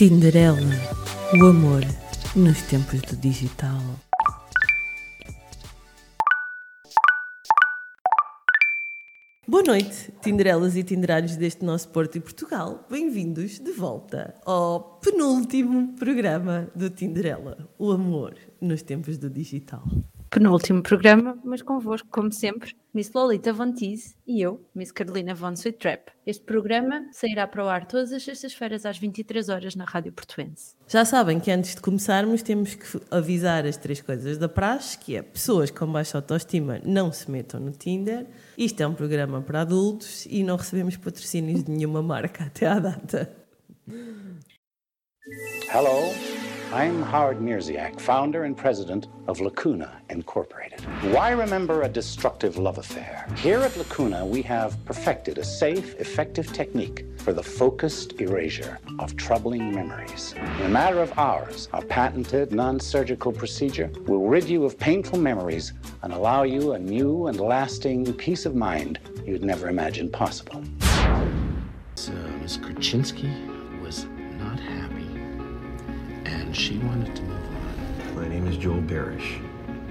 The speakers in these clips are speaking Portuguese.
Tinderela, o amor nos tempos do digital. Boa noite, Tinderelas e Tinderalhos deste nosso Porto e Portugal. Bem-vindos de volta ao penúltimo programa do Tinderela, o amor nos tempos do digital penúltimo programa, mas convosco, como sempre, Miss Lolita Von Teese e eu, Miss Carolina Von Sweet Este programa sairá para o ar todas as sextas-feiras às 23 horas na Rádio Portuense. Já sabem que antes de começarmos temos que avisar as três coisas da praxe, que é pessoas com baixa autoestima não se metam no Tinder. Isto é um programa para adultos e não recebemos patrocínios de nenhuma marca até à data. Hello. I'm Howard Mirziak, founder and president of Lacuna Incorporated. Why remember a destructive love affair? Here at Lacuna, we have perfected a safe, effective technique for the focused erasure of troubling memories. In a matter of hours, our patented non surgical procedure will rid you of painful memories and allow you a new and lasting peace of mind you'd never imagined possible. So, Ms. Kraczynski and she wanted to move on. My name is Joel Barish,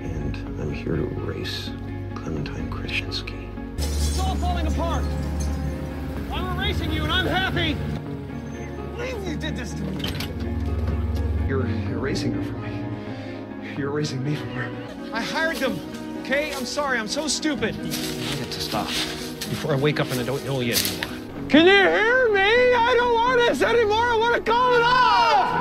and I'm here to erase Clementine Krasinski. It's all falling apart. I'm erasing you, and I'm happy. I believe you did this to me. You're erasing her from me. You're erasing me from her. I hired them. Okay, I'm sorry. I'm so stupid. I need it to stop before I wake up and I don't know you anymore. Can you hear me? I don't want this anymore. I want to call it off.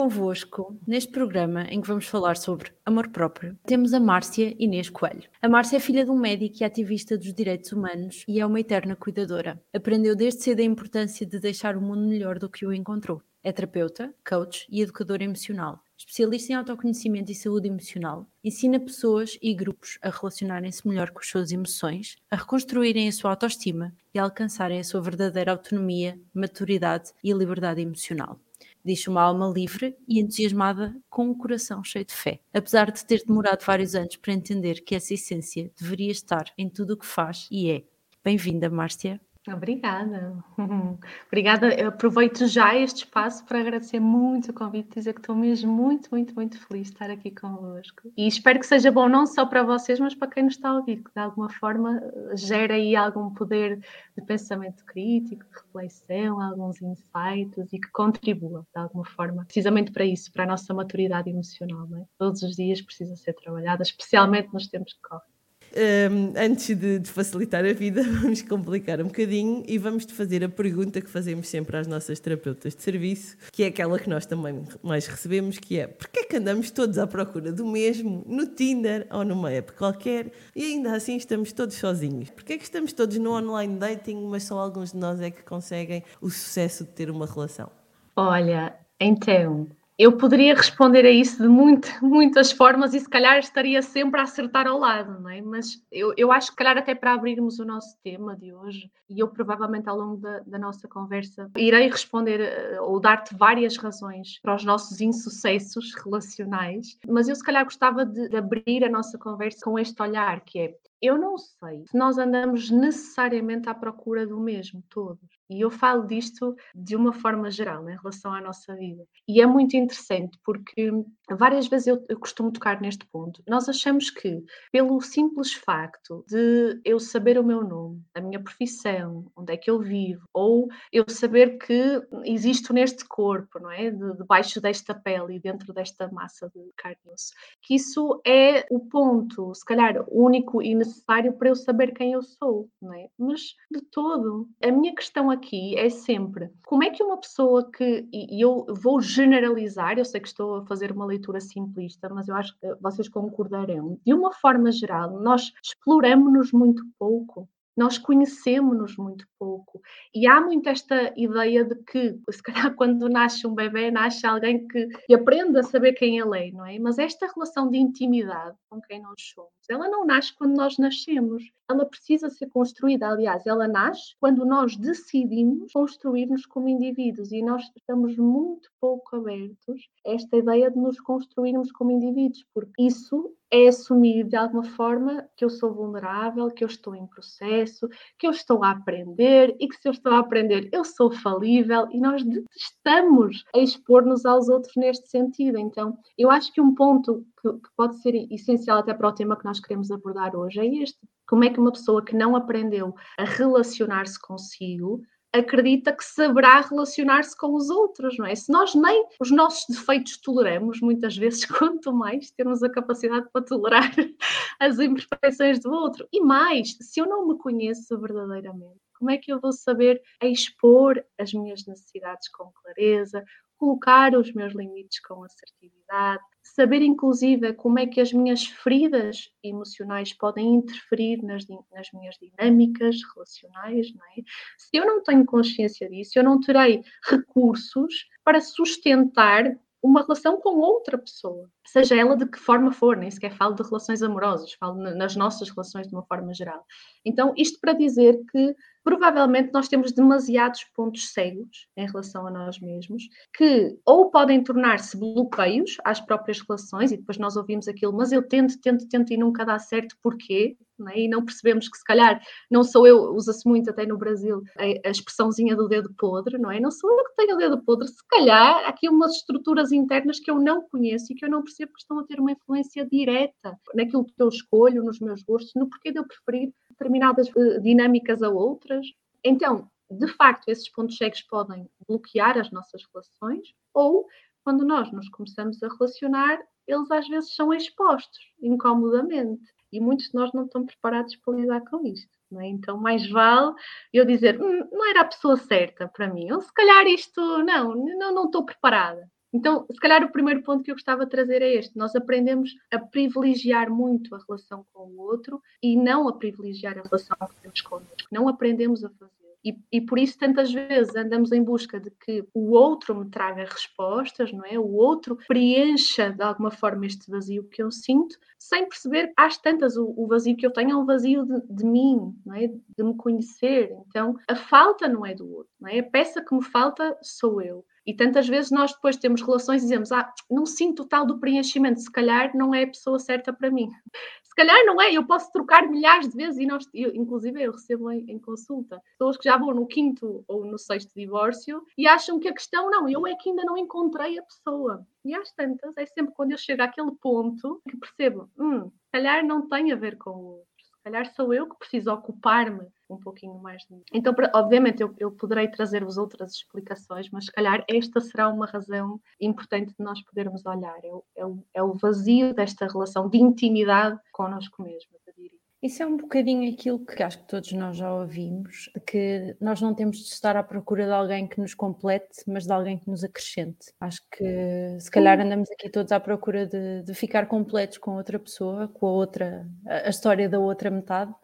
Convosco, neste programa em que vamos falar sobre amor próprio, temos a Márcia Inês Coelho. A Márcia é filha de um médico e ativista dos direitos humanos e é uma eterna cuidadora. Aprendeu desde cedo a importância de deixar o mundo melhor do que o encontrou. É terapeuta, coach e educadora emocional. Especialista em autoconhecimento e saúde emocional, ensina pessoas e grupos a relacionarem-se melhor com as suas emoções, a reconstruírem a sua autoestima e a alcançarem a sua verdadeira autonomia, maturidade e liberdade emocional diz uma alma livre e entusiasmada com um coração cheio de fé. Apesar de ter demorado vários anos para entender que essa essência deveria estar em tudo o que faz e é. Bem-vinda, Márcia. Obrigada. Obrigada. Eu aproveito já este espaço para agradecer muito o convite, dizer que estou mesmo muito, muito, muito feliz de estar aqui convosco. E espero que seja bom não só para vocês, mas para quem nos está a ouvir, que de alguma forma gera aí algum poder de pensamento crítico, de reflexão, alguns insights e que contribua de alguma forma, precisamente para isso, para a nossa maturidade emocional. É? Todos os dias precisa ser trabalhada, especialmente nos tempos que correm. Um, antes de, de, facilitar a vida, vamos complicar um bocadinho e vamos te fazer a pergunta que fazemos sempre às nossas terapeutas de serviço, que é aquela que nós também mais recebemos, que é porquê é que andamos todos à procura do mesmo no Tinder ou numa app qualquer e ainda assim estamos todos sozinhos? Porquê é que estamos todos no online dating, mas só alguns de nós é que conseguem o sucesso de ter uma relação? Olha, então, eu poderia responder a isso de muito, muitas formas e se calhar estaria sempre a acertar ao lado, não é? Mas eu, eu acho que calhar até para abrirmos o nosso tema de hoje, e eu provavelmente ao longo da, da nossa conversa irei responder eh, ou dar-te várias razões para os nossos insucessos relacionais, mas eu se calhar gostava de, de abrir a nossa conversa com este olhar que é eu não sei se nós andamos necessariamente à procura do mesmo, todos. E eu falo disto de uma forma geral, em relação à nossa vida. E é muito interessante porque várias vezes eu, eu, costumo tocar neste ponto. Nós achamos que, pelo simples facto de eu saber o meu nome, a minha profissão, onde é que eu vivo, ou eu saber que existo neste corpo, não é? De, debaixo desta pele dentro desta massa de carne e osso, que isso é o ponto, se calhar, único e necessário para eu saber quem eu sou, não é? Mas de todo. A minha questão aqui é sempre como é que uma pessoa que, e eu vou generalizar, eu sei que estou a fazer uma leitura simplista, mas eu acho que vocês concordarão, de uma forma geral, nós exploramos-nos muito pouco nós conhecemos-nos muito pouco. E há muito esta ideia de que, se calhar, quando nasce um bebê, nasce alguém que, aprende a saber quem ele é, não é? Mas esta relação de intimidade com quem nós somos, ela não nasce quando nós nascemos. Ela precisa ser construída. Aliás, ela nasce quando nós decidimos construir-nos como indivíduos e nós estamos muito pouco abertos a esta ideia de nos construirmos como indivíduos, porque isso é assumir de alguma forma que eu sou vulnerável, que eu estou em processo, que eu estou a aprender e que se eu estou a aprender eu sou falível e nós detestamos a expor-nos aos outros neste sentido. Então, eu acho que um ponto que, que pode ser essencial até para o tema que nós queremos abordar hoje é este. Como é que uma pessoa que não aprendeu a relacionar-se consigo acredita que saberá relacionar-se com os outros, não é? Se nós nem os nossos defeitos toleramos, muitas vezes, quanto mais termos a capacidade para tolerar as imperfeições do outro. E mais, se eu não me conheço verdadeiramente, como é que eu vou saber expor as minhas necessidades com clareza, colocar os meus limites com assertividade, saber inclusive como é que as minhas feridas emocionais podem interferir nas, nas minhas dinâmicas relacionais, não é? Se eu não tenho consciência disso, eu não terei recursos para sustentar uma relação com outra pessoa, seja ela de que forma for, nem sequer falo de relações amorosas, falo nas nossas relações de uma forma geral. Então, isto para dizer que provavelmente nós temos demasiados pontos cegos em relação a nós mesmos, que ou podem tornar-se bloqueios às próprias relações, e depois nós ouvimos aquilo, mas eu tento, tento, tento e nunca dá certo, porquê? Não é? E não percebemos que se calhar não sou eu, usa-se muito até no Brasil a, a, expressãozinha do dedo podre, não é? Não sou eu que tenho o dedo podre, se calhar há aqui umas estruturas internas que eu não conheço e que eu não percebo que estão a ter uma influência direta naquilo que eu escolho, nos meus gostos, no porquê de eu preferir determinadas uh, dinâmicas a outras. Então, de facto, esses pontos cegos podem bloquear as nossas relações ou, quando nós nos começamos a relacionar, eles às vezes são expostos incomodamente e muitos de nós não estão preparados para lidar com isto. É? Então, mais vale eu dizer, hum, não era a pessoa certa para mim, ou se calhar isto, não, não, não estou preparada. Então, se calhar o primeiro ponto que eu gostava de trazer é este: nós aprendemos a privilegiar muito a relação com o outro e não a privilegiar a relação que temos connosco. Não aprendemos a fazer. E, e, por isso tantas vezes andamos em busca de que o outro me traga respostas, não é? O outro preencha de alguma forma este vazio que eu sinto, sem perceber às tantas o, o vazio que eu tenho é um vazio de, de, mim, não é? De me conhecer. Então a falta não é do outro, não é? A peça que me falta sou eu. E tantas vezes nós depois temos relações e dizemos, ah, não sinto tal do preenchimento, se calhar não é a pessoa certa para mim. Se calhar não é, eu posso trocar milhares de vezes e nós, eu, inclusive eu recebo em, em, consulta pessoas que já vão no quinto ou no sexto divórcio e acham que a questão, não, eu é que ainda não encontrei a pessoa. E às tantas, é sempre quando eu chego àquele ponto que percebo, hum, se calhar não tem a ver com calhar sou eu que preciso ocupar-me um pouquinho mais Então, obviamente, eu, eu poderei trazer-vos outras explicações, mas se calhar esta será uma razão importante de nós podermos olhar. É o, é o, é o vazio desta relação de intimidade connosco mesmo. Isso é um bocadinho aquilo que acho que todos nós já ouvimos, de que nós não temos de estar à procura de alguém que nos complete, mas de alguém que nos acrescente. Acho que se calhar andamos aqui todos à procura de, de ficar completos com outra pessoa, com a outra, a história da outra metade,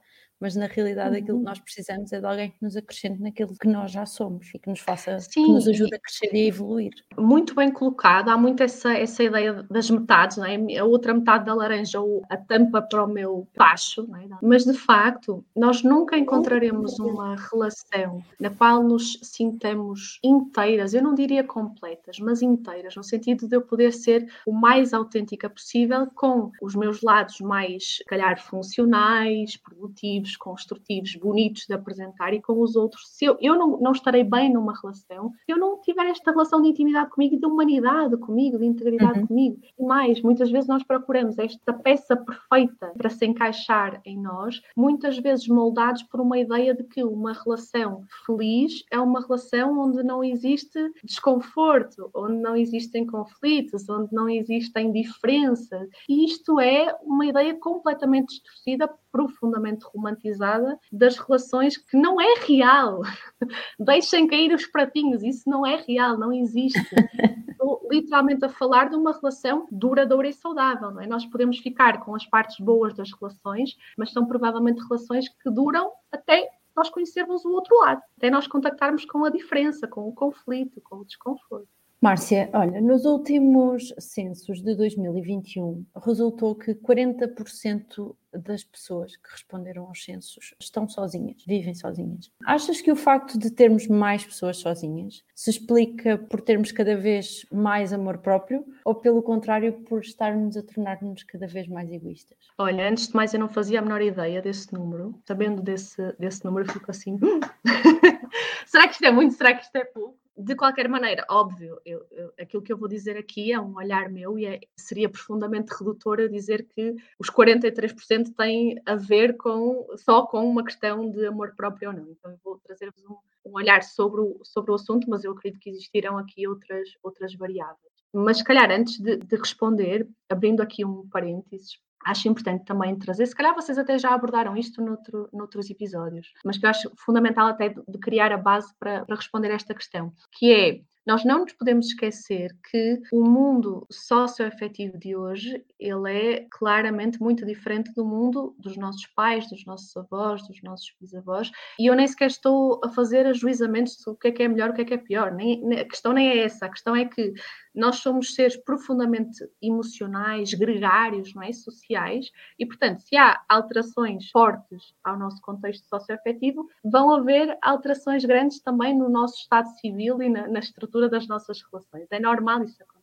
mas na realidade uhum. aquilo que uhum. nós precisamos é de alguém que nos acrescente naquilo que nós já somos e que nos faça, Sim. que nos ajude a crescer e a evoluir. Muito bem colocado, há muito essa, essa ideia das metades, não é? a outra metade da laranja ou a tampa para o meu tacho, é? mas de facto nós nunca encontraremos uma relação na qual nos sintamos inteiras, eu não diria completas, mas inteiras, no sentido de eu poder ser o mais autêntica possível com os meus lados mais, calhar, funcionais, produtivos, positivos, construtivos, bonitos de apresentar e com os outros. Se eu, eu não, não estarei bem numa relação, se eu não tiver esta relação de intimidade comigo, de humanidade comigo, de integridade uhum. comigo. E mais, muitas vezes nós procuramos esta peça perfeita para se encaixar em nós, muitas vezes moldados por uma ideia de que uma relação feliz é uma relação onde não existe desconforto, onde não existem conflitos, onde não existem diferenças. E isto é uma ideia completamente distorcida profundamente romantizada das relações que não é real. Deixem cair os pratinhos, isso não é real, não existe. Estou literalmente a falar de uma relação duradoura e saudável, não é? Nós podemos ficar com as partes boas das relações, mas são provavelmente relações que duram até nós conhecermos o outro lado, até nós contactarmos com a diferença, com o conflito, com o desconforto. Márcia, olha, nos últimos censos de 2021 resultou que 40% das pessoas que responderam aos censos estão sozinhas, vivem sozinhas. Achas que o facto de termos mais pessoas sozinhas se explica por termos cada vez mais amor próprio ou, pelo contrário, por estarmos a tornar-nos cada vez mais egoístas? Olha, antes de mais, eu não fazia a menor ideia desse número. Sabendo desse, desse número, fico assim. será que isto é muito? Será que isto é pouco? De qualquer maneira, óbvio, eu, eu, aquilo que eu vou dizer aqui é um olhar meu e é, seria profundamente redutor a dizer que os 43% têm a ver com, só com uma questão de amor próprio ou não. Então, eu vou trazer-vos um, um, olhar sobre o, sobre o assunto, mas eu acredito que existirão aqui outras, outras variáveis. Mas, se calhar, antes de, de responder, abrindo aqui um parênteses, acho importante também trazer, se calhar vocês até já abordaram isto noutro, noutros episódios, mas que eu acho fundamental até de, criar a base para, para responder esta questão, que é nós não nos podemos esquecer que o mundo socioafetivo de hoje, ele é claramente muito diferente do mundo dos nossos pais, dos nossos avós, dos nossos bisavós, e eu nem sequer estou a fazer ajuizamentos sobre o que é que é melhor, o que é que é pior, nem, a questão nem é essa, a questão é que nós somos seres profundamente emocionais, gregários, não é? sociais, e portanto, se há alterações fortes ao nosso contexto socioafetivo, vão haver alterações grandes também no nosso estado civil e na, na estrutura das nossas relações. É normal isso acontecer.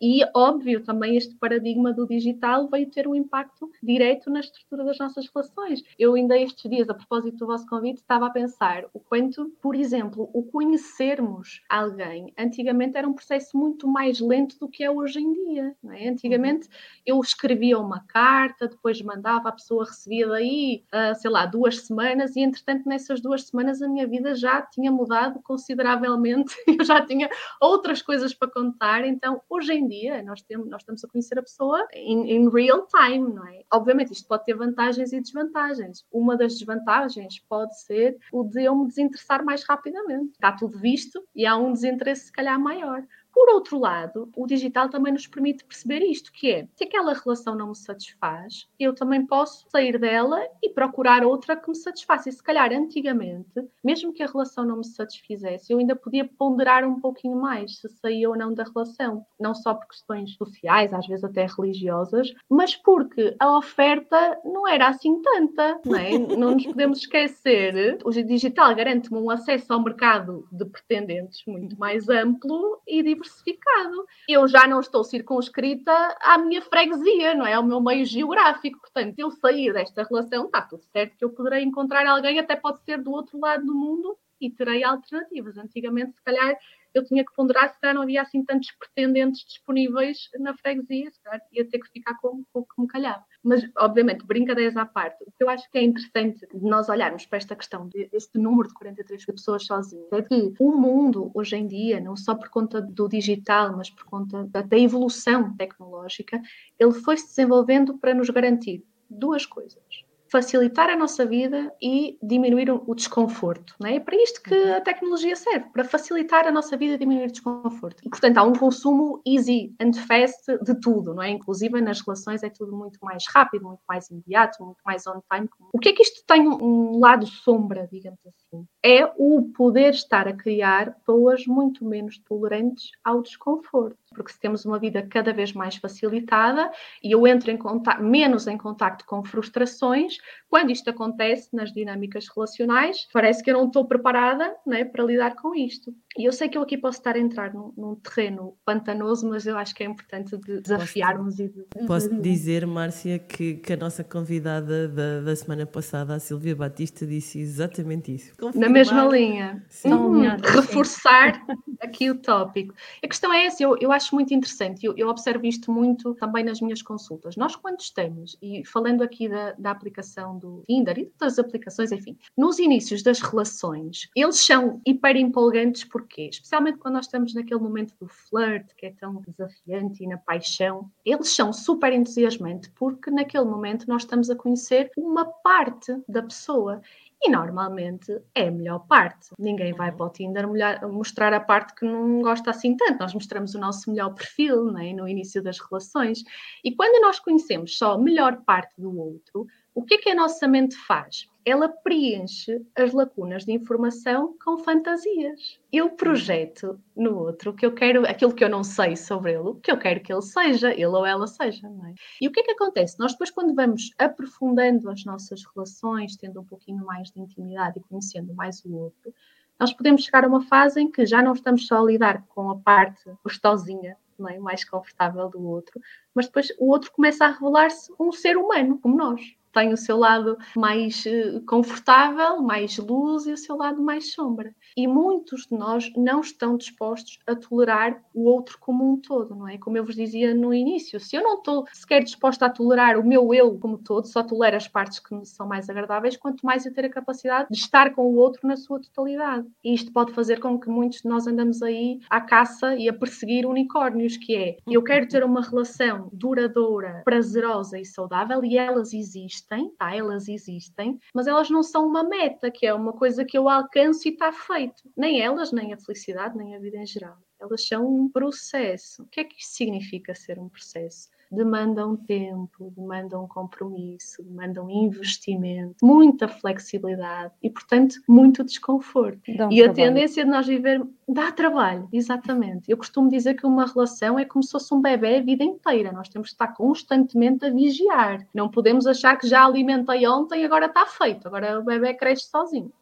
E, óbvio, também este paradigma do digital veio ter um impacto direto na estrutura das nossas relações. Eu ainda estes dias, a propósito do vosso convite, estava a pensar o quanto, por exemplo, o conhecermos alguém, antigamente era um processo muito mais lento do que é hoje em dia. É? Antigamente eu escrevia uma carta, depois mandava, a pessoa recebia daí, uh, sei lá, duas semanas, e entretanto nessas duas semanas a minha vida já tinha mudado consideravelmente, eu já tinha outras coisas para contar, então hoje em dia nós, temos, nós estamos a conhecer a pessoa em, real time, não é? Obviamente isto pode ter vantagens e desvantagens. Uma das desvantagens pode ser o de eu me desinteressar mais rapidamente. Está tudo visto e há um desinteresse se calhar maior. Por outro lado, o digital também nos permite perceber isto, que é, se aquela relação não me satisfaz, eu também posso sair dela e procurar outra que me satisfaça. E se calhar antigamente, mesmo que a relação não me satisfizesse, eu ainda podia ponderar um pouquinho mais se saía ou não da relação. Não só por questões sociais, às vezes até religiosas, mas porque a oferta não era assim tanta, não é? não nos podemos esquecer. O digital garante-me um acesso ao mercado de pretendentes muito mais amplo e diverso diversificado. Eu já não estou circunscrita à minha freguesia, não é? Ao meu meio geográfico. Portanto, eu sair desta relação, está tudo certo que eu poderei encontrar alguém, até pode ser do outro lado do mundo, e terei alternativas. Antigamente, se calhar, eu tinha que ponderar se calhar não havia assim tantos pretendentes disponíveis na freguesia, se calhar ia ter que ficar com, o que me calhava. Mas, obviamente, brincadeiras à parte, o que eu acho que é interessante de nós olharmos para esta questão deste número de 43 pessoas sozinhas é que o mundo, hoje em dia, não só por conta do digital, mas por conta da evolução tecnológica, ele foi se desenvolvendo para nos garantir duas coisas facilitar a nossa vida e diminuir o desconforto. Não é? é para isto que a tecnologia serve, para facilitar a nossa vida e diminuir o desconforto. E, portanto, há um consumo easy and fast de tudo, não é? Inclusive nas relações é tudo muito mais rápido, muito mais imediato, muito mais on time. O que é que isto tem um lado sombra, digamos assim? É o poder estar a criar pessoas muito menos tolerantes ao desconforto. Porque se temos uma vida cada vez mais facilitada e eu entro em contato, menos em contacto com frustrações, quando isto acontece nas dinâmicas relacionais, parece que eu não estou preparada né, para lidar com isto. E eu sei que eu aqui posso estar a entrar num, num terreno pantanoso, mas eu acho que é importante de desafiarmos posso, e de... Posso dizer, Márcia, que, que a nossa convidada da, da semana passada, a Silvia Batista, disse exatamente isso. Confirmar... Na mesma linha. Sim. Hum, reforçar aqui o tópico. A questão é essa, eu, eu acho muito interessante, eu, eu observo isto muito também nas minhas consultas. Nós, quando estamos, e falando aqui da, da aplicação do Tinder e das aplicações, enfim, nos inícios das relações, eles são hiper empolgantes porquê? Especialmente quando nós estamos naquele momento do flirt, que é tão desafiante e na paixão, eles são super entusiasmantes porque naquele momento nós estamos a conhecer uma parte da pessoa e normalmente é a melhor parte. Ninguém vai para o Tinder mostrar a parte que não gosta assim tanto. Nós mostramos o nosso melhor perfil né, no início das relações. E quando nós conhecemos só a melhor parte do outro, O que é que a nossa mente faz? Ela preenche as lacunas de informação com fantasias. Eu projeto no outro que eu quero, aquilo que eu não sei sobre ele, que eu quero que ele seja, ele ou ela seja. É? E o que é que acontece? Nós depois, quando vamos aprofundando as nossas relações, tendo um pouquinho mais de intimidade e conhecendo mais o outro, nós podemos chegar a uma fase em que já não estamos só a lidar com a parte gostosinha é? mais confortável do outro, mas depois o outro começa a revelar-se um ser humano, como nós tem o seu lado mais eh, confortável, mais luz e o seu lado mais sombra. E muitos de nós não estão dispostos a tolerar o outro como um todo, não é? Como eu vos dizia no início, se eu não estou sequer disposta a tolerar o meu eu como todo, só tolero as partes que me são mais agradáveis, quanto mais eu ter a capacidade de estar com o outro na sua totalidade. E isto pode fazer com que muitos de nós andamos aí à caça e a perseguir unicórnios, que é eu quero ter uma relação duradoura, prazerosa e saudável e elas existem existem, tá? Elas existem, mas elas não são uma meta, que é uma coisa que eu alcanço e está feito. Nem elas, nem a felicidade, nem a vida em geral. Elas são um processo. O que é que isto significa ser um processo? demandam tempo, demandam compromisso, demandam investimento, muita flexibilidade e, portanto, muito desconforto. Dá e a tendência de nós viver dá trabalho, exatamente. Eu costumo dizer que uma relação é como se fosse um bebê a vida inteira. Nós temos que estar constantemente a vigiar. Não podemos achar que já alimentei ontem, agora está feito, agora o bebê cresce sozinho.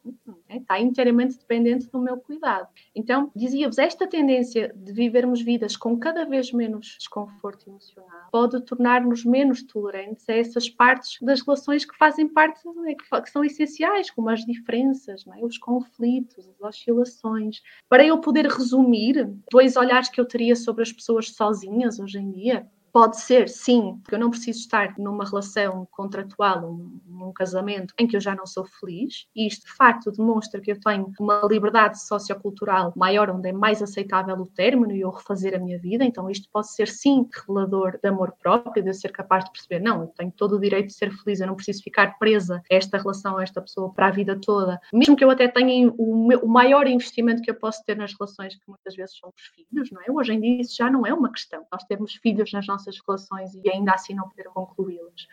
É, está inteiramente dependente do meu cuidado. Então, dizia-vos, esta tendência de vivermos vidas com cada vez menos desconforto emocional pode tornar-nos menos tolerantes a essas partes das relações que fazem parte, né, que são essenciais, como as diferenças, é? os conflitos, as oscilações. Para eu poder resumir dois olhares que eu teria sobre as pessoas sozinhas hoje em dia, Pode ser, sim, que eu não preciso estar numa relação contratual, num casamento em que eu já não sou feliz, e isto de facto demonstra que eu tenho uma liberdade sociocultural maior, onde é mais aceitável o término e eu refazer a minha vida. Então, isto pode ser, sim, revelador de amor próprio, de eu ser capaz de perceber, não, eu tenho todo o direito de ser feliz, eu não preciso ficar presa a esta relação, a esta pessoa para a vida toda. Mesmo que eu até tenha o, meu, o maior investimento que eu posso ter nas relações, que muitas vezes são os filhos, não é? Hoje em dia isso já não é uma questão. Nós temos filhos nas nossas essas relações e ainda assim não poder concluí-las.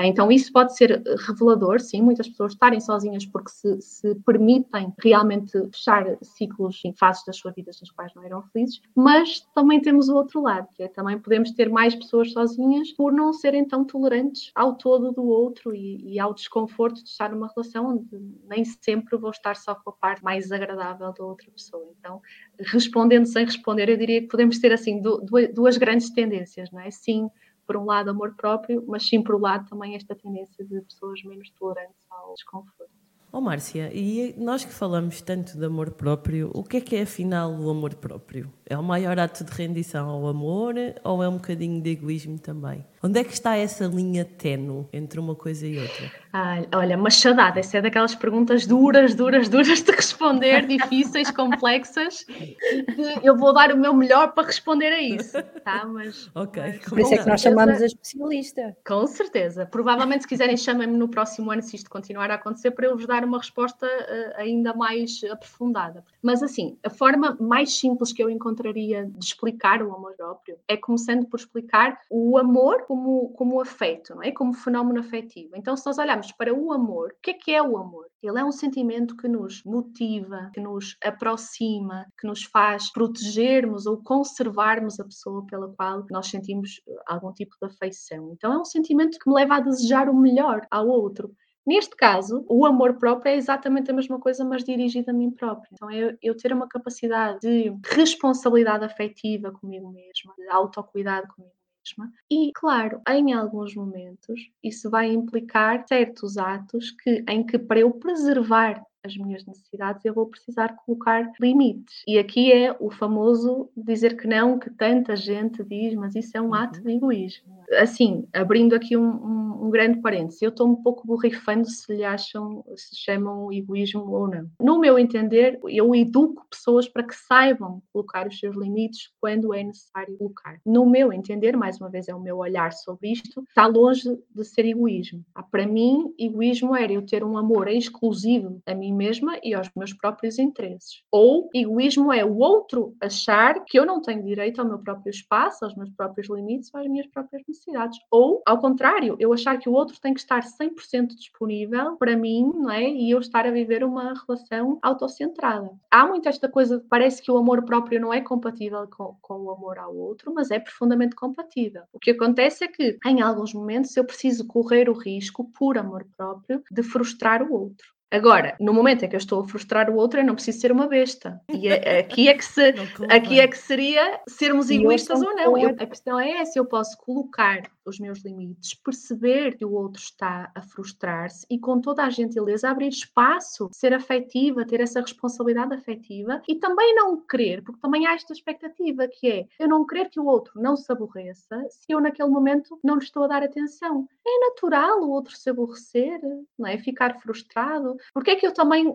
Então, isso pode ser revelador, sim, muitas pessoas estarem sozinhas porque se, se, permitem realmente fechar ciclos em fases das suas vidas nas quais não eram felizes, mas também temos o outro lado, que é também podemos ter mais pessoas sozinhas por não serem tão tolerantes ao todo do outro e, e ao desconforto de estar numa relação onde nem sempre vou estar só com a parte mais agradável da outra pessoa. Então, respondendo sem responder, eu diria que podemos ter assim duas grandes tendências, não é? Sim, por um lado, amor próprio, mas sim, por um lado, também esta tendência de pessoas menos tolerantes ao desconforto. Oh, Márcia, e nós que falamos tanto de amor próprio, o que é que é afinal o amor próprio? É o maior ato de rendição ao amor ou é um bocadinho de egoísmo também? Onde é que está essa linha tenue entre uma coisa e outra? Ah, olha, machadada, essa é daquelas perguntas duras, duras, duras de responder, difíceis, complexas. Eu vou dar o meu melhor para responder a isso, tá? Mas, ok. Mas, Por isso é que nós chamamos a especialista. Com certeza. Provavelmente, se quiserem, chamem-me no próximo ano, se isto continuar a acontecer, para eu vos dar uma resposta uh, ainda mais aprofundada. Mas, assim, a forma mais simples que eu encontraria de explicar o amor próprio é começando por explicar o amor como, como afeto, não é? Como fenómeno afetivo. Então, se nós olharmos para o amor, o que é que é o amor? Ele é um sentimento que nos motiva, que nos aproxima, que nos faz protegermos ou conservarmos a pessoa pela qual nós sentimos eh, algum tipo de afeição. Então, é um sentimento que me leva a desejar o melhor ao outro. Neste caso, o amor próprio é exatamente a mesma coisa, mas dirigido a mim próprio. Então, eu, eu ter uma capacidade de responsabilidade afetiva comigo mesma, de autocuidado comigo mesma. E, claro, em alguns momentos, isso vai implicar certos atos que, em que, para eu preservar as minhas necessidades, eu vou precisar colocar limites. E aqui é o famoso dizer que não, que tanta gente diz, mas isso é um ato de egoísmo assim, abrindo aqui um, um, um grande parênteses, eu estou um pouco borrifando se lhe acham, se chamam egoísmo ou não. No meu entender, eu educo pessoas para que saibam colocar os seus limites quando é necessário colocar. No meu entender, mais uma vez é o meu olhar sobre isto, está longe de ser egoísmo. Ah, para mim, egoísmo era eu ter um amor exclusivo a mim mim mesma e aos meus próprios interesses. Ou egoísmo é o outro achar que eu não tenho direito ao meu próprio espaço, aos meus próprios limites, às minhas próprias necessidades. Ou, ao contrário, eu achar que o outro tem que estar 100% disponível para mim, não é? E eu estar a viver uma relação autocentrada. Há muito esta coisa, parece que o amor próprio não é compatível com, com o amor ao outro, mas é profundamente compatível. O que acontece é que, em alguns momentos, eu preciso correr o risco, por amor próprio, de frustrar o outro. Agora, no momento em que eu estou a frustrar o outro, eu não preciso ser uma besta. E é, aqui, é que se, aqui é que seria sermos egoístas ou não. Eu, a questão é essa: eu posso colocar os meus limites, perceber que o outro está a frustrar-se e, com toda a gentileza, abrir espaço, ser afetiva, ter essa responsabilidade afetiva e também não querer, porque também há esta expectativa que é eu não querer que o outro não se aborreça se eu, naquele momento, não lhe estou a dar atenção. É natural o outro se aborrecer, não é? Ficar frustrado. Porque é que eu também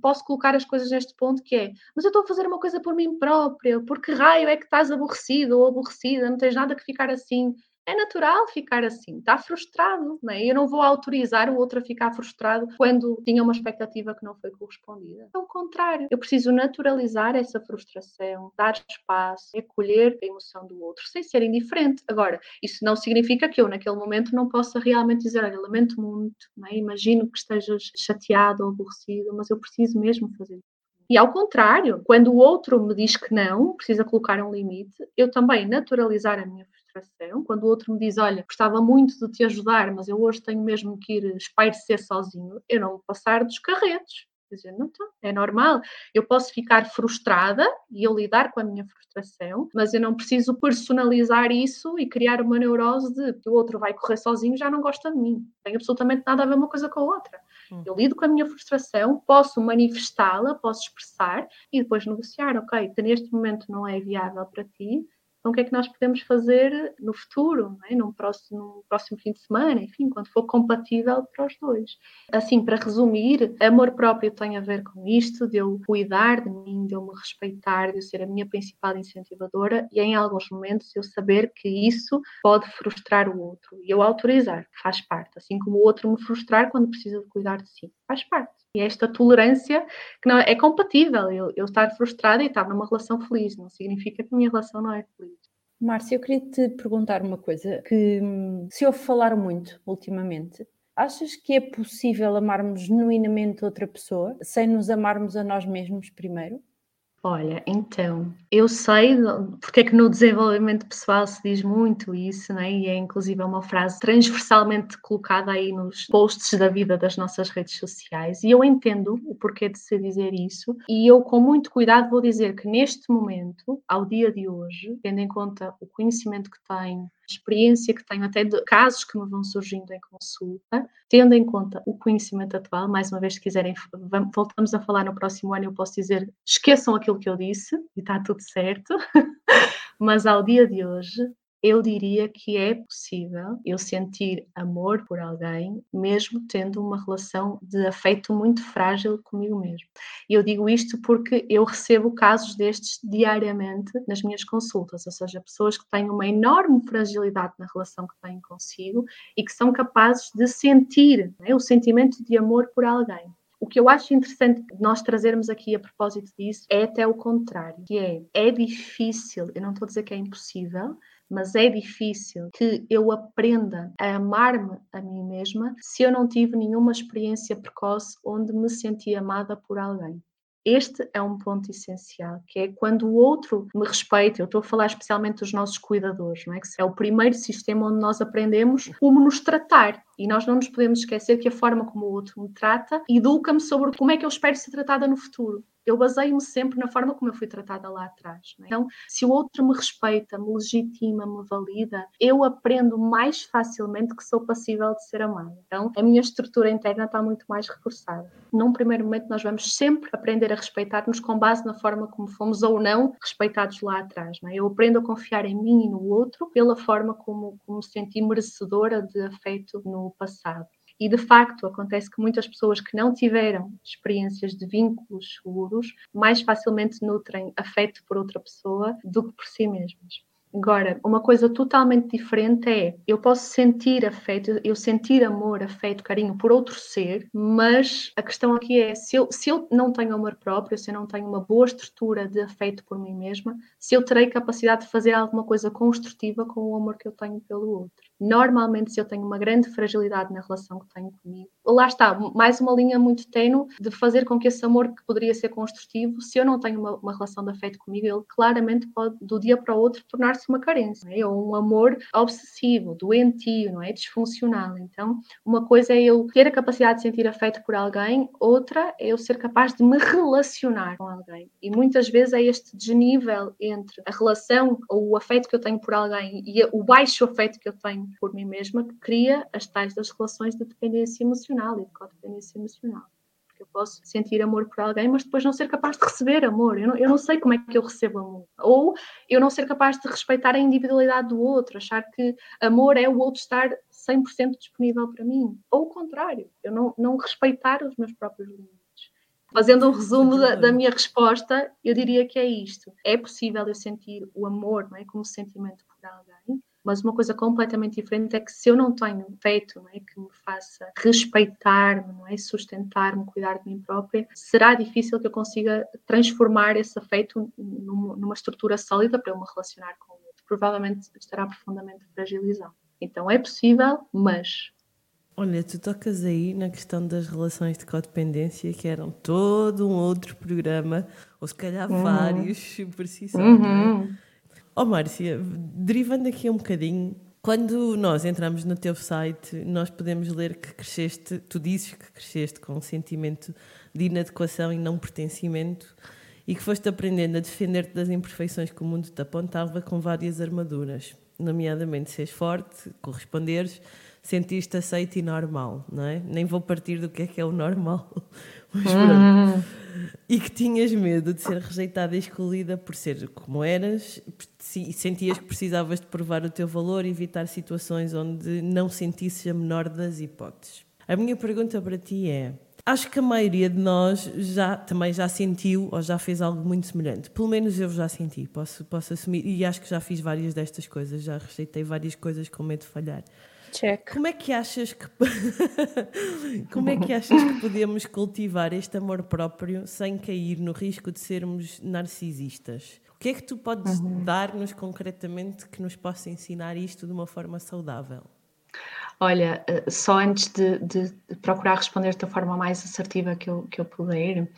posso colocar as coisas neste ponto que é, mas eu estou a fazer uma coisa por mim própria, porque raio é que estás aborrecido ou aborrecida, não tens nada que ficar assim é natural ficar assim, está frustrado, não é? Eu não vou autorizar o outro a ficar frustrado quando tinha uma expectativa que não foi correspondida. É o contrário, eu preciso naturalizar essa frustração, dar espaço, acolher a emoção do outro, sem ser indiferente. Agora, isso não significa que eu, naquele momento, não possa realmente dizer: Olha, lamento muito, é? imagino que estejas chateado ou aborrecido, mas eu preciso mesmo fazer e ao contrário, quando o outro me diz que não, precisa colocar um limite, eu também naturalizar a minha frustração. Quando o outro me diz, olha, gostava muito de te ajudar, mas eu hoje tenho mesmo que ir espairecer sozinho, eu não vou passar dos carretos. Dizer, não, então, é normal. Eu posso ficar frustrada e eu lidar com a minha frustração, mas eu não preciso personalizar isso e criar uma neurose de que o outro vai correr sozinho já não gosta de mim. Tem absolutamente nada a ver uma coisa com a outra. Hum. Eu lido com a minha frustração, posso manifestá-la, posso expressar e depois negociar. Ok, neste momento não é viável para ti, então, o que é que nós podemos fazer no futuro, é? próximo, próximo fim de semana, enfim, quando for compatível para os dois. Assim, para resumir, amor próprio tem a ver com isto, de eu cuidar de mim, de eu me respeitar, de eu ser a minha principal incentivadora e, em alguns momentos, eu saber que isso pode frustrar o outro e eu autorizar, faz parte, assim como o outro me frustrar quando precisa de cuidar de si, faz parte. E esta tolerância que não é, é compatível. Eu, eu estar frustrada e estar numa relação feliz não significa que a minha relação não é feliz. Márcia, eu queria te perguntar uma coisa que se ouve falar muito ultimamente. Achas que é possível amarmos genuinamente outra pessoa sem nos amarmos a nós mesmos primeiro? Olha, então, eu sei porque é que no desenvolvimento pessoal se diz muito isso, né? e é inclusive uma frase transversalmente colocada aí nos posts da vida das nossas redes sociais, e eu entendo o porquê de se dizer isso, e eu com muito cuidado vou dizer que neste momento, ao dia de hoje, tendo em conta o conhecimento que tenho, experiência que tenho até de casos que me vão surgindo em consulta, tendo em conta o conhecimento atual, mais uma vez, se quiserem, voltamos a falar no próximo ano, eu posso dizer, esqueçam aquilo que eu disse e está tudo certo, mas ao dia de hoje eu diria que é possível eu sentir amor por alguém, mesmo tendo uma relação de afeto muito frágil comigo mesmo. E eu digo isto porque eu recebo casos destes diariamente nas minhas consultas, ou seja, pessoas que têm uma enorme fragilidade na relação que têm consigo e que são capazes de sentir né, o sentimento de amor por alguém. O que eu acho interessante nós trazermos aqui a propósito disso é até o contrário, que é, é difícil, eu não estou a dizer que é impossível, mas é difícil que eu aprenda a amar-me a mim mesma se eu não tive nenhuma experiência precoce onde me senti amada por alguém. Este é um ponto essencial, que é quando o outro me respeita. Eu estou a falar especialmente dos nossos cuidadores, não é? Que é o primeiro sistema onde nós aprendemos como nos tratar. E nós não nos podemos esquecer que a forma como o outro me trata educa-me sobre como é que eu espero ser tratada no futuro eu baseio-me sempre na forma como eu fui tratada lá atrás. É? Então, se o outro me respeita, me legitima, me valida, eu aprendo mais facilmente que sou passível de ser amada. Então, a minha estrutura interna está muito mais reforçada. Num primeiro momento, nós vamos sempre aprender a respeitar-nos com base na forma como fomos ou não respeitados lá atrás. É? Eu aprendo a confiar em mim e no outro pela forma como, como me senti merecedora de afeto no passado. E de facto, acontece que muitas pessoas que não tiveram experiências de vínculos seguros mais facilmente nutrem afeto por outra pessoa do que por si mesmas. Agora, uma coisa totalmente diferente é eu posso sentir afeto, eu sentir amor, afeto, carinho por outro ser, mas a questão aqui é se eu, se eu não tenho amor próprio, se eu não tenho uma boa estrutura de afeto por mim mesma, se eu terei capacidade de fazer alguma coisa construtiva com o amor que eu tenho pelo outro. Normalmente, se eu tenho uma grande fragilidade na relação que tenho comigo, lá está, mais uma linha muito tenue de fazer com que esse amor que poderia ser construtivo, se eu não tenho uma, uma relação de afeto comigo, ele claramente pode, do dia para o outro, tornar-se uma carência, é? ou um amor obsessivo, doentio, não é? Disfuncional. Então, uma coisa é eu ter a capacidade de sentir afeto por alguém, outra é eu ser capaz de me relacionar com alguém. E muitas vezes é este desnível entre a relação ou o afeto que eu tenho por alguém e o baixo afeto que eu tenho por mim mesma que cria as tais das relações de dependência emocional e de codependência emocional. Porque eu posso sentir amor por alguém, mas depois não ser capaz de receber amor. Eu não, eu não sei como é que eu recebo amor. Ou eu não ser capaz de respeitar a individualidade do outro, achar que amor é o outro estar 100% disponível para mim. Ou o contrário, eu não, não respeitar os meus próprios limites. Fazendo um resumo da, da, minha resposta, eu diria que é isto. É possível eu sentir o amor não é, como sentimento por alguém, mas uma coisa completamente diferente é que se eu não tenho um peito não é, que me faça respeitar-me, não é, sustentar-me, cuidar de mim própria, será difícil que eu consiga transformar esse afeto numa estrutura sólida para eu me relacionar com o outro. Provavelmente estará profundamente fragilizado. Então é possível, mas Olha, tu tocas aí na questão das relações de codependência, que eram todo um outro programa, ou se calhar uhum. vários, por si só. É? Uhum. Oh, Márcia, derivando aqui um bocadinho, quando nós entramos no teu site, nós podemos ler que cresceste, tu dizes que cresceste com um sentimento de inadequação e não pertencimento e que foste aprendendo a defender-te das imperfeições que o mundo te apontava com várias armaduras, nomeadamente seres forte, corresponderes, sentiste aceito e normal, não é? Nem vou partir do que é que é o normal, mas pronto. Hum. E que tinhas medo de ser rejeitada e excluída por ser como eras e sentias que precisavas de provar o teu valor e evitar situações onde não sentisses a menor das hipóteses. A minha pergunta para ti é: acho que a maioria de nós já também já sentiu ou já fez algo muito semelhante. Pelo menos eu já senti, posso, posso assumir. E acho que já fiz várias destas coisas, já rejeitei várias coisas com medo de falhar. Check. Como é que achas que como é que achas que podemos cultivar este amor próprio sem cair no risco de sermos narcisistas? O que é que tu podes uhum. dar-nos concretamente que nos possa ensinar isto de uma forma saudável? Olha, eh, só antes de, de procurar responder da forma mais assertiva que eu, que eu puder,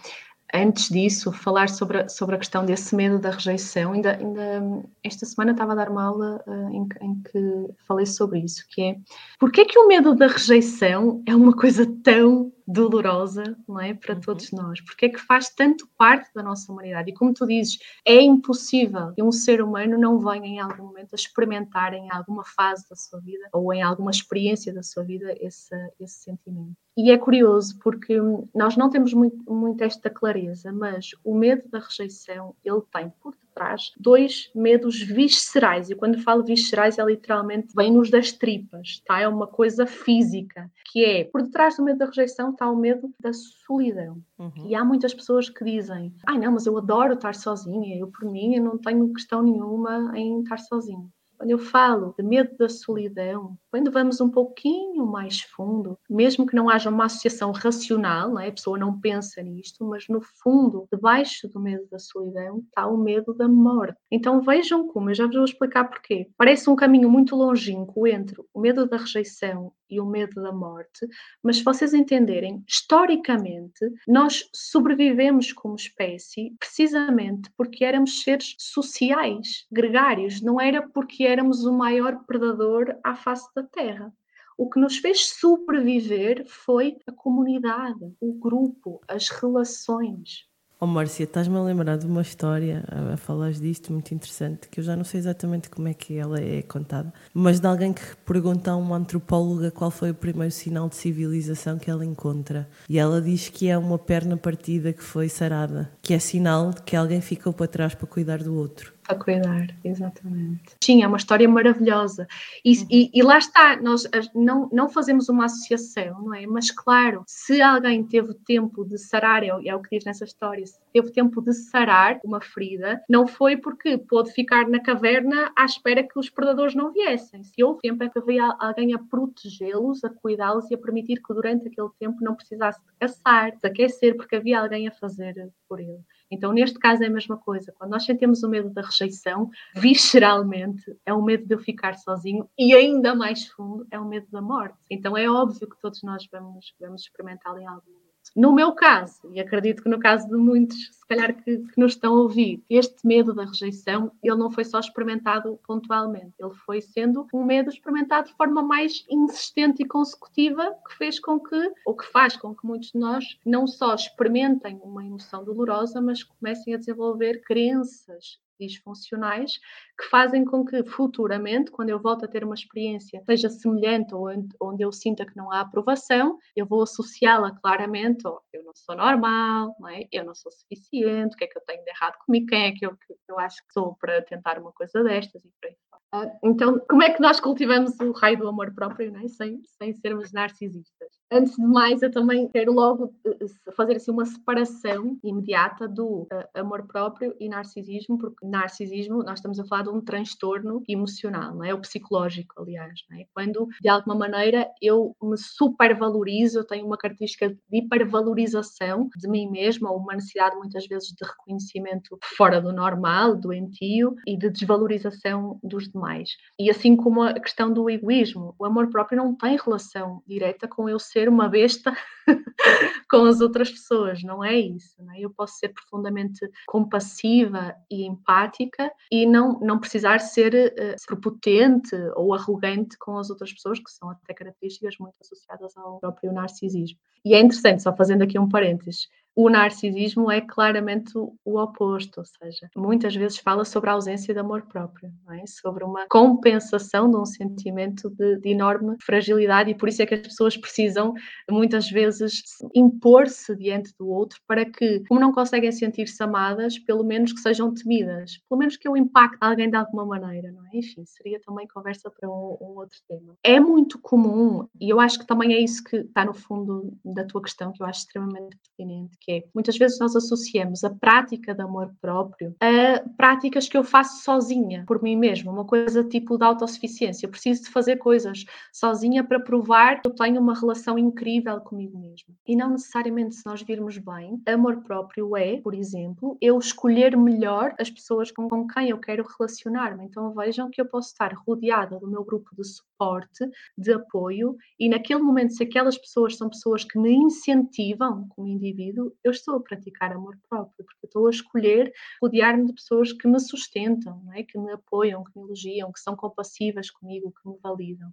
antes disso, falar sobre a, sobre a questão desse medo da rejeição. Ainda, ainda esta semana estava a dar uma aula uh, em, em, que falei sobre isso, que é porque é que o medo da rejeição é uma coisa tão dolorosa, não é, para uhum. todos nós? Porque é que faz tanto parte da nossa humanidade? E como tu dizes, é impossível que um ser humano não venha em algum momento a experimentar em alguma fase da sua vida ou em alguma experiência da sua vida esse, esse sentimento. E é curioso porque nós não temos muito, muito esta clareza, mas o medo da rejeição, ele tem por trás dois medos viscerais. E quando falo viscerais, é literalmente vem-nos das tripas, tá? É uma coisa física, que é por detrás do medo da rejeição está o medo da solidão. Uhum. E há muitas pessoas que dizem: ai não, mas eu adoro estar sozinha, eu por mim eu não tenho questão nenhuma em estar sozinha. Quando eu falo de medo da solidão, quando vamos um pouquinho mais fundo, mesmo que não haja uma associação racional, é? a pessoa não pensa nisto, mas no fundo, debaixo do medo da solidão, está o medo da morte. Então vejam como, eu já vos vou explicar porquê. Parece um caminho muito longínquo entre o medo da rejeição e o medo da morte, mas se vocês entenderem, historicamente, nós sobrevivemos como espécie precisamente porque éramos seres sociais, gregários, não era porque éramos o maior predador à face da Terra. O que nos fez sobreviver foi a comunidade, o grupo, as relações. Oh Márcia, estás-me a lembrar de uma história, a, a falar disto, muito interessante, que eu já não sei exatamente como é que ela é contada, mas de alguém que pergunta a uma antropóloga qual foi o primeiro sinal de civilização que ela encontra. E ela diz que é uma perna partida que foi sarada, que é sinal de que alguém ficou para trás para cuidar do outro. A cuidar, exatamente. Sim, é uma história maravilhosa. E, uhum. e, e, lá está, nós não, não fazemos uma associação, não é? Mas claro, se alguém teve tempo de sarar, é, é o que diz nessa história, se teve tempo de sarar uma ferida, não foi porque pôde ficar na caverna à espera que os predadores não viessem. Se houve tempo é que havia alguém a protegê-los, a cuidá-los e a permitir que durante aquele tempo não precisasse de caçar, de aquecer, porque havia alguém a fazer por ele. Então, neste caso, é a mesma coisa. Quando nós sentimos o medo da rejeição, visceralmente, é o medo de eu ficar sozinho e, ainda mais fundo, é o medo da morte. Então, é óbvio que todos nós vamos, vamos experimentá-lo em algum momento. No meu caso, e acredito que no caso de muitos, se calhar que, que, nos estão a ouvir, este medo da rejeição, ele não foi só experimentado pontualmente, ele foi sendo um medo experimentado de forma mais insistente e consecutiva, que fez com que, ou que faz com que muitos de nós não só experimentem uma emoção dolorosa, mas comecem a desenvolver crenças disfuncionais que fazem com que futuramente, quando eu volto a ter uma experiência seja semelhante ou onde eu sinta que não há aprovação, eu vou associá-la claramente ao eu não sou normal, não é? eu não sou suficiente, o que é que eu tenho de errado comigo, quem é que eu, que eu acho que sou para tentar uma coisa destas e fora. Então, como é que nós cultivamos o raio do amor próprio, não é? sem, sem sermos narcisistas? Antes de mais, eu também quero logo eh, fazer assim uma separação imediata do uh, amor próprio e narcisismo, porque narcisismo, nós estamos a falar de um transtorno emocional, não é? O psicológico, aliás, não é? Quando, de alguma maneira, eu me supervalorizo, eu tenho uma característica de hipervalorização de mim mesma, ou uma necessidade muitas vezes de reconhecimento fora do normal, doentio, e de desvalorização dos demais. E assim como a questão do egoísmo, o amor próprio não tem relação direta com eu ser ser uma besta com as outras pessoas, não é isso. Não é? Eu posso ser profundamente compassiva e empática e não, não precisar ser uh, prepotente ou arrogante com as outras pessoas, que são até características muito associadas ao próprio narcisismo. E é interessante, só fazendo aqui um parênteses, o narcisismo é claramente o oposto, ou seja, muitas vezes fala sobre a ausência de amor próprio, é? sobre uma compensação de um sentimento de, de, enorme fragilidade, e por isso é que as pessoas precisam muitas vezes impor-se diante do outro para que, como não conseguem sentir-se amadas, pelo menos que sejam temidas, pelo menos que eu impacte alguém de alguma maneira, não é? Enfim, seria também conversa para um, um outro tema. É muito comum, e eu acho que também é isso que está no fundo da tua questão, que eu acho extremamente pertinente que é, muitas vezes nós associamos a prática de amor próprio a práticas que eu faço sozinha, por mim mesma, uma coisa tipo de autossuficiência. Eu preciso de fazer coisas sozinha para provar que eu tenho uma relação incrível comigo mesma. E não necessariamente, se nós virmos bem, amor próprio é, por exemplo, eu escolher melhor as pessoas com, quem eu quero relacionar-me. Então vejam que eu posso estar rodeada do meu grupo de de apoio, e naquele momento, se aquelas pessoas são pessoas que me incentivam como indivíduo, eu estou a praticar amor próprio, porque estou a escolher rodear-me de pessoas que me sustentam, é? que me apoiam, que me elogiam, que são compassivas comigo, que me validam.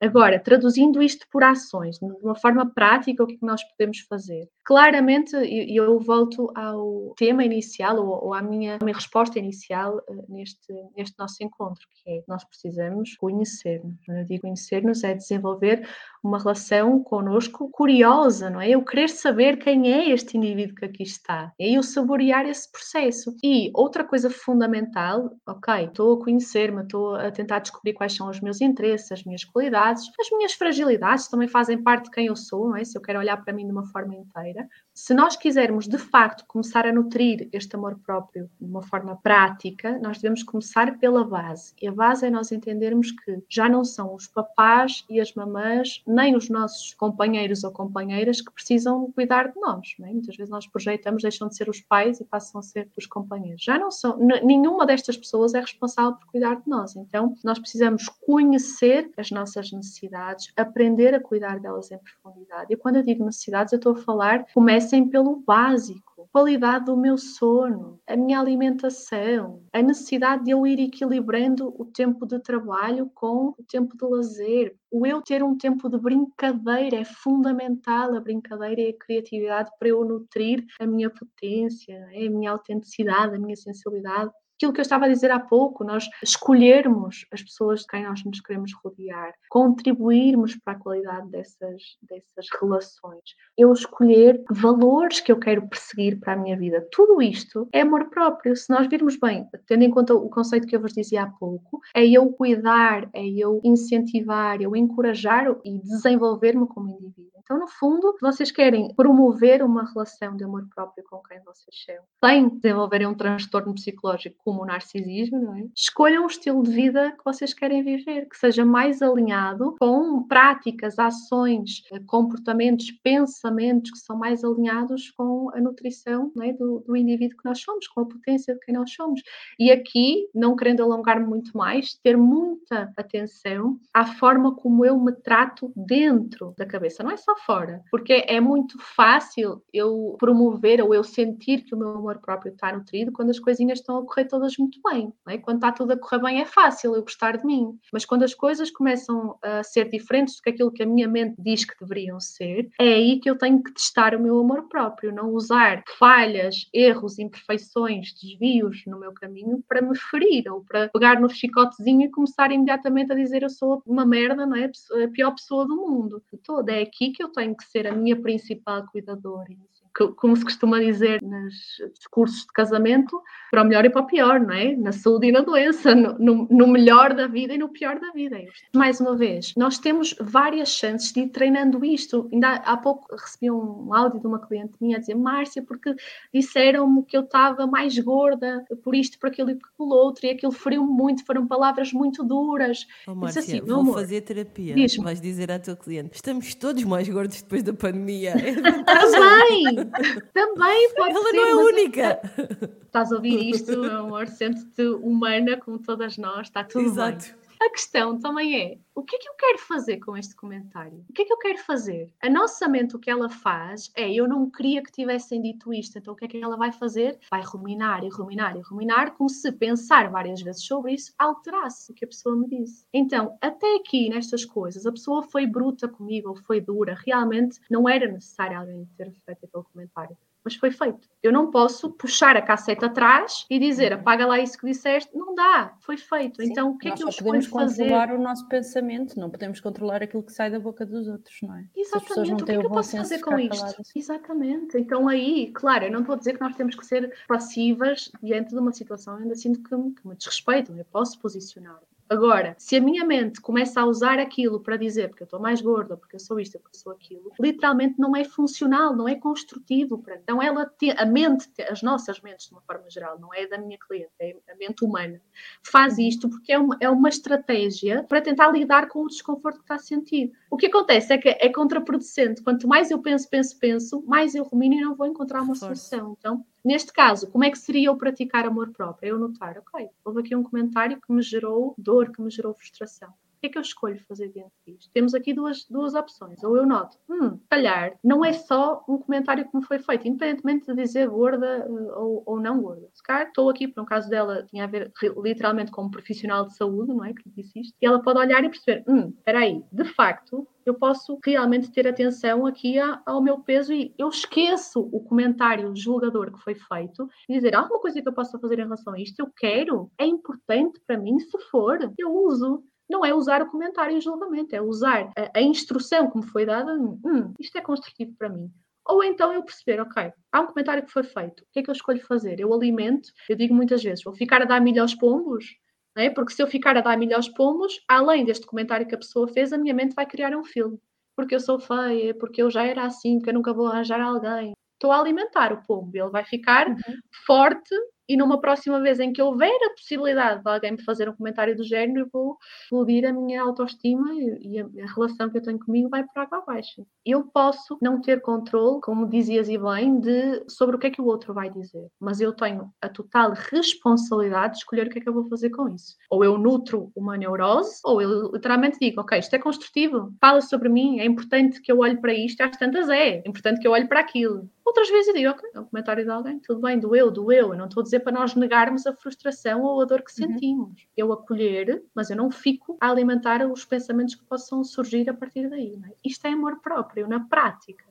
Agora, traduzindo isto por ações, de uma forma prática, o que, é nós podemos fazer? Claramente, e eu, volto ao tema inicial, ou, à, minha, minha resposta inicial uh, neste, neste nosso encontro, que é nós precisamos conhecer-nos. Quando eu digo conhecer-nos, é desenvolver uma relação connosco curiosa, não é? Eu querer saber quem é este indivíduo que aqui está. E eu saborear esse processo. E outra coisa fundamental, ok, estou a conhecer-me, estou a tentar descobrir quais são os meus interesses, as minhas qualidades as minhas fragilidades também fazem parte de quem eu sou, é? Se eu quero olhar para mim de uma forma inteira. Se nós quisermos de facto começar a nutrir este amor próprio de uma forma prática, nós devemos começar pela base. E a base é nós entendermos que já não são os papás e as mamãs, nem os nossos companheiros ou companheiras que precisam cuidar de nós. É? Muitas vezes nós projetamos, deixam de ser os pais e passam a ser os companheiros. Já não são, nenhuma destas pessoas é responsável por cuidar de nós. Então, nós precisamos conhecer as nossas necessidades, aprender a cuidar delas em profundidade. E quando eu digo necessidades, eu estou a falar, comecem pelo básico, qualidade do meu sono, a minha alimentação, a necessidade de eu ir equilibrando o tempo de trabalho com o tempo de lazer. O eu ter um tempo de brincadeira é fundamental, a brincadeira e a criatividade para eu nutrir a minha potência, a minha autenticidade, a minha sensibilidade aquilo que eu estava a dizer há pouco, nós escolhermos as pessoas de quem nós nos queremos rodear, contribuirmos para a qualidade dessas, dessas relações, eu escolher valores que eu quero perseguir para a minha vida. Tudo isto é amor próprio. Se nós virmos bem, tendo em conta o conceito que eu vos dizia há pouco, é eu cuidar, é eu incentivar, eu encorajar e desenvolver-me como indivíduo. Então, no fundo, vocês querem promover uma relação de amor próprio com quem vocês são, sem desenvolverem um transtorno psicológico como o narcisismo, não é? Escolham um estilo de vida que vocês querem viver, que seja mais alinhado com práticas, ações, comportamentos, pensamentos que são mais alinhados com a nutrição é? do, do indivíduo que nós somos, com a potência de quem nós somos. E aqui, não querendo alongar-me muito mais, ter muita atenção à forma como eu me trato dentro da cabeça, não é só fora, porque é muito fácil eu promover ou eu sentir que o meu amor próprio está nutrido quando as coisinhas estão a correr todas muito bem. É? Quando está tudo a correr bem é fácil eu gostar de mim, mas quando as coisas começam a ser diferentes do que aquilo que a minha mente diz que deveriam ser, é aí que eu tenho que testar o meu amor próprio, não usar falhas, erros, imperfeições, desvios no meu caminho para me ferir ou para pegar no chicotezinho e começar imediatamente a dizer eu sou uma merda, não é? A pior pessoa do mundo. Toda é aqui que eu tenho que ser a minha principal cuidadora como se costuma dizer nos discursos de casamento, para o melhor e para o pior, não é? Na saúde e na doença, no, no, no melhor da vida e no pior da vida. Mais uma vez, nós temos várias chances de ir treinando isto. Ainda há pouco recebi um áudio de uma cliente minha a dizer: Márcia, porque disseram-me que eu estava mais gorda por isto, por aquilo e por aquilo outro, e aquilo feriu-me muito, foram palavras muito duras. Oh, Márcia, assim, vou amor, fazer terapia. Vais dizer à tua cliente: estamos todos mais gordos depois da pandemia. Também! Também pode Ela ser. Ela não é única. Estás a ouvir isto, meu amor? Sente-te humana como todas nós, está tudo Exato. bem. A questão também é: o que é que eu quero fazer com este comentário? O que é que eu quero fazer? A nossa mente, o que ela faz é: eu não queria que tivessem dito isto, então o que é que ela vai fazer? Vai ruminar e ruminar e ruminar, como se pensar várias vezes sobre isso alterasse o que a pessoa me disse. Então, até aqui nestas coisas, a pessoa foi bruta comigo ou foi dura, realmente não era necessário alguém ter feito aquele comentário mas foi feito. Eu não posso puxar a cassete atrás e dizer apaga lá isso que disseste. Não dá, foi feito. Sim, então o que é que eu escolho fazer? podemos controlar o nosso pensamento, não podemos controlar aquilo que sai da boca dos outros, não é? Exatamente. o que é que eu posso fazer com isto? Exatamente. Então aí, claro, eu não estou a dizer que nós temos que ser passivas diante de uma situação ainda assim que, que me desrespeitam. Eu posso posicionar. Agora, se a minha mente começa a usar aquilo para dizer porque eu estou mais gorda, porque eu sou isto, porque eu sou aquilo, literalmente não é funcional, não é construtivo. Para... Então, ela te... a mente, as nossas mentes, de uma forma geral, não é da minha cliente, é a mente humana, faz isto porque é uma, é uma estratégia para tentar lidar com o desconforto que está a sentir. O que acontece é que é contraproducente. Quanto mais eu penso, penso, penso, mais eu rumino e não vou encontrar uma solução. Então, Neste caso, como é que seria eu praticar amor próprio? Eu notar, ok, houve aqui um comentário que me gerou dor, que me gerou frustração que é que eu escolho fazer dentro disto? Temos aqui duas, duas opções. Ou eu noto, hum, calhar, não é só um comentário que me foi feito, independentemente de dizer gorda eh, ou, ou não gorda. Se calhar estou aqui, por um caso dela, tinha a ver literalmente com um profissional de saúde, não é? Que disse isto. E ela pode olhar e perceber, hum, aí, de facto, eu posso realmente ter atenção aqui ao meu peso e eu esqueço o comentário julgador que foi feito e dizer alguma coisa que eu possa fazer em relação a isto, eu quero, é importante para mim, se for, eu uso não é usar o comentário e julgamento, é usar a, a instrução que me foi dada, hum, isto é construtivo para mim. Ou então eu perceber, ok, há um comentário que foi feito, o que é que eu escolho fazer? Eu alimento, eu digo muitas vezes, vou ficar a dar milho aos pombos, é? porque se eu ficar a dar milho aos pombos, além deste comentário que a pessoa fez, a minha mente vai criar um filme. Porque eu sou feia, porque eu já era assim, porque eu nunca vou arranjar alguém. Estou a alimentar o pombo, ele vai ficar uhum. forte e numa próxima vez em que houver a possibilidade de alguém me fazer um comentário do género, eu vou explodir a minha autoestima e, a, relação que eu tenho comigo vai para água abaixo. Eu posso não ter controle, como dizias e bem, de, sobre o que é que o outro vai dizer, mas eu tenho a total responsabilidade de escolher o que é que eu vou fazer com isso. Ou eu nutro uma neurose, ou eu literalmente digo, ok, isto é construtivo, fala sobre mim, é importante que eu olhe para isto, às tantas é, é importante que eu olhe para aquilo. Outras vezes eu digo, ok, é um comentário de alguém, tudo bem, doeu, doeu, eu não estou a dizer para nós negarmos a frustração ou a dor que uhum. sentimos. Uhum. Eu acolher, mas eu não fico a alimentar os pensamentos que possam surgir a partir daí. É? Isto é amor próprio, na prática.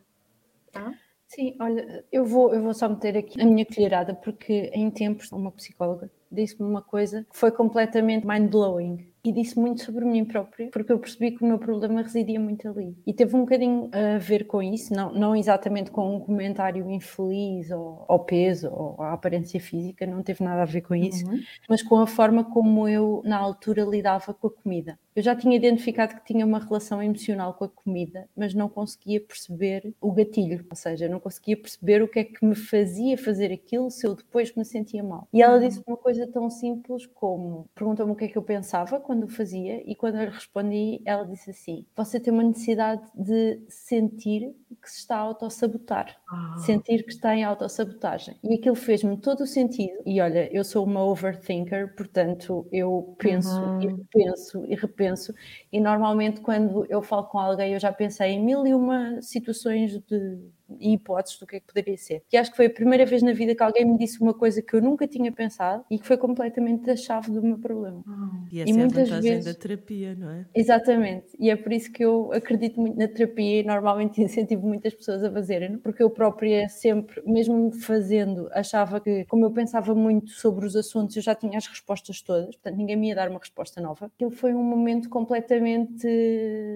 Tá? Sim, olha, eu vou, eu vou só meter aqui a minha colherada, porque em tempos uma psicóloga disse-me uma coisa que foi completamente mind-blowing e disse muito sobre mim própria, porque eu percebi que o meu problema residia muito ali. E teve um bocadinho a ver com isso, não, não exatamente com um comentário infeliz ou ao peso ou à aparência física, não teve nada a ver com isso, uhum. mas com a forma como eu, na altura, lidava com a comida. Eu já tinha identificado que tinha uma relação emocional com a comida, mas não conseguia perceber o gatilho, ou seja, não conseguia perceber o que é que me fazia fazer aquilo se eu depois me sentia mal. E ela disse uma coisa tão simples como: perguntou-me o que é que eu pensava quando o fazia, e quando eu lhe respondi, ela disse assim: Você tem uma necessidade de sentir que se está a autossabotar, ah. sentir que está em autossabotagem. E aquilo fez-me todo o sentido. E olha, eu sou uma overthinker, portanto, eu penso uhum. e repenso e repenso. E normalmente, quando eu falo com alguém, eu já pensei em mil e uma situações de e hipóteses do que é que poderia ser. E acho que foi a primeira vez na vida que alguém me disse uma coisa que eu nunca tinha pensado e que foi completamente a chave do meu problema. E essa e é muitas a vezes da terapia, não é? Exatamente. E é por isso que eu acredito muito na terapia e normalmente incentivo muitas pessoas a fazerem, porque eu própria sempre, mesmo fazendo, achava que, como eu pensava muito sobre os assuntos, eu já tinha as respostas todas, portanto ninguém me ia dar uma resposta nova. Aquilo foi um momento completamente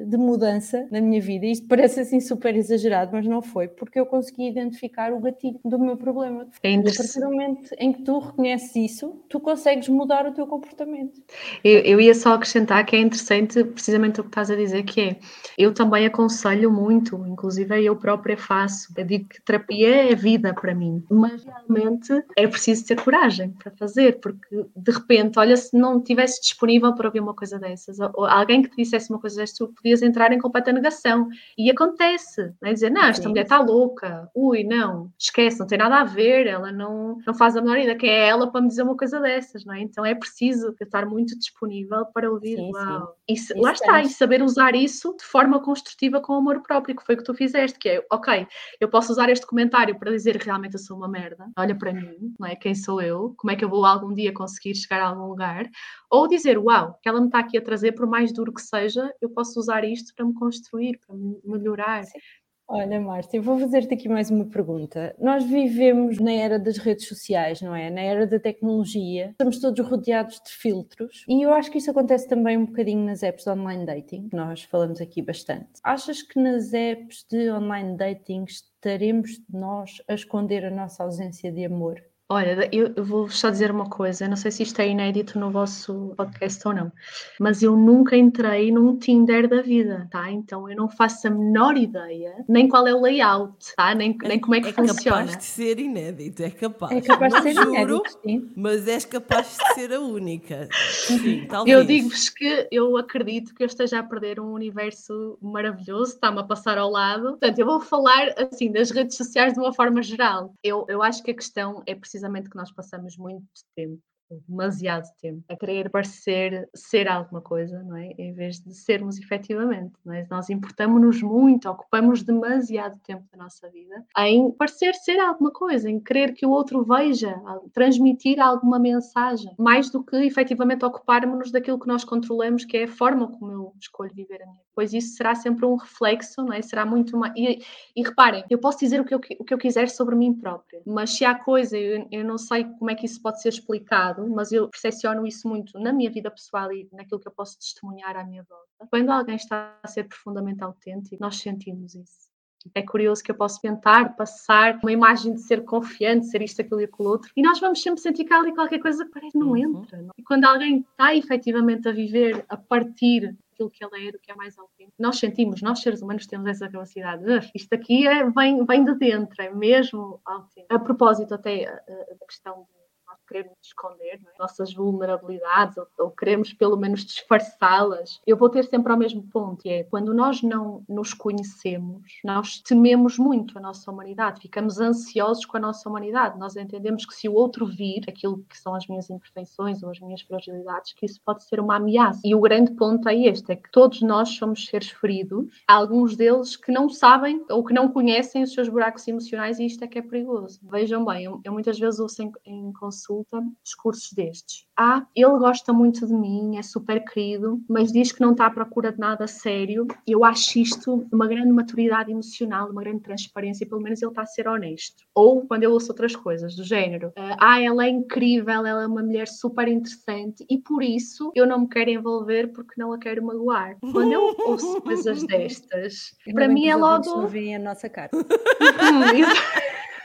de mudança na minha vida. Isto parece assim super exagerado, mas não foi porque eu consegui identificar o gatilho do meu problema. É a partir do momento em que tu reconheces isso, tu consegues mudar o teu comportamento. Eu, eu ia só acrescentar que é interessante precisamente o que estás a dizer, que é, eu também aconselho muito, inclusive eu própria faço, eu digo que terapia é vida para mim, mas realmente é preciso ter coragem para fazer, porque de repente, olha, se não estivesse disponível para ouvir uma coisa dessas, ou alguém que te dissesse uma coisa dessas, tu podias entrar em completa negação. E acontece, não é? dizer, não, esta Sim. mulher está louca, louca, ui, não, esquece, não tem nada a ver, ela não, não faz a menor ideia, que é ela para me dizer uma coisa dessas, não é? Então é preciso estar muito disponível para ouvir, sim, uau. Sim. E lá está, e saber usar isso de forma construtiva com amor próprio, que foi o que tu fizeste, que é, ok, eu posso usar este comentário para dizer realmente eu sou uma merda, olha para mim, não é? Quem sou eu? Como é que eu vou algum dia conseguir chegar a algum lugar? Ou dizer, uau, que ela me está aqui a trazer, por mais duro que seja, eu posso usar isto para me construir, para me melhorar. Sim. Olha, Márcia, vou fazer-te aqui mais uma pergunta. Nós vivemos na era das redes sociais, não é? Na era da tecnologia. Estamos todos rodeados de filtros e eu acho que isso acontece também um bocadinho nas apps de online dating, que nós falamos aqui bastante. Achas que nas apps de online dating estaremos nós a esconder a nossa ausência de amor? Olha, eu vou só dizer uma coisa, não sei se isto é inédito no vosso podcast ou não, mas eu nunca entrei num Tinder da vida, tá? Então eu não faço a menor ideia nem qual é o layout, tá? Nem, nem como é que é funciona. É capaz de ser inédito, é capaz. É capaz de ser juro, inédito, sim. Mas és capaz de ser a única. Sim, talvez. Eu digo-vos que eu acredito que eu esteja a perder um universo maravilhoso, está-me a passar ao lado. Portanto, eu vou falar assim das redes sociais de uma forma geral. Eu, eu acho que a questão é precisamente precisamente que nós passamos muito tempo demasiado tempo a querer parecer ser alguma coisa, não é? Em vez de sermos efetivamente, não é? Nós importamos-nos muito, ocupamos demasiado tempo da nossa vida em parecer ser alguma coisa, em querer que o outro veja, transmitir alguma mensagem, mais do que efetivamente ocuparmos-nos daquilo que nós controlamos, que é a forma como eu escolho viver a minha. Pois isso será sempre um reflexo, não é? Será muito mais. E, e reparem, eu posso dizer o que eu, o que eu quiser sobre mim própria, mas se há coisa, eu, eu não sei como é que isso pode ser explicado mas eu percepciono isso muito na minha vida pessoal e naquilo que eu posso testemunhar à minha volta. Quando alguém está a ser profundamente autêntico, nós sentimos isso. É curioso que eu posso tentar passar uma imagem de ser confiante, ser isto, aquilo e aquilo outro, e nós vamos sempre sentir que há ali qualquer coisa que parece não uhum. entra. Não? E quando alguém está efetivamente a viver a partir daquilo que ele é, do que é mais autêntico, nós sentimos, nós seres humanos temos essa capacidade. Isto aqui é, vem, vem de dentro, é mesmo autêntico. A propósito até da questão de queremos esconder é? nossas vulnerabilidades ou, ou, queremos pelo menos disfarçá-las, eu vou ter sempre ao mesmo ponto, é quando nós não nos conhecemos, nós tememos muito a nossa humanidade, ficamos ansiosos com a nossa humanidade, nós entendemos que se o outro vir aquilo que são as minhas imperfeições ou as minhas fragilidades, que isso pode ser uma ameaça. E o grande ponto é este, é que todos nós somos seres feridos, alguns deles que não sabem ou que não conhecem os seus buracos emocionais e isto é que é perigoso. Vejam bem, eu, eu muitas vezes ouço em, em consulta consulta discursos destes. Ah, ele gosta muito de mim, é super querido, mas diz que não está à procura de nada sério. Eu acho isto uma grande maturidade emocional, uma grande transparência, pelo menos ele está a ser honesto. Ou quando eu ouço outras coisas do género, ah, ela é incrível, ela é uma mulher super interessante e por isso eu não me quero envolver porque não a quero magoar. Quando eu ouço coisas destas, para mim é logo. Não veem a nossa cara.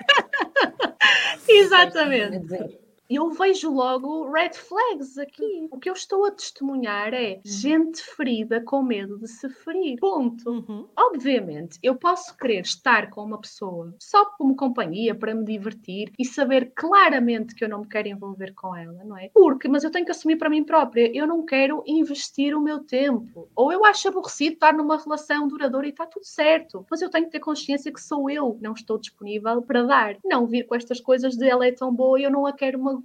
Exatamente eu vejo logo red flags aqui. O que eu estou a testemunhar é gente ferida com medo de se ferir. Ponto. Uhum. Obviamente, eu posso querer estar com uma pessoa só como companhia para me divertir e saber claramente que eu não me quero envolver com ela, não é? Porque, mas eu tenho que assumir para mim própria, eu não quero investir o meu tempo. Ou eu acho aborrecido estar numa relação duradoura e está tudo certo, mas eu tenho que ter consciência que sou eu, não estou disponível para dar. Não vir com estas coisas de ela é tão boa e eu não a quero uma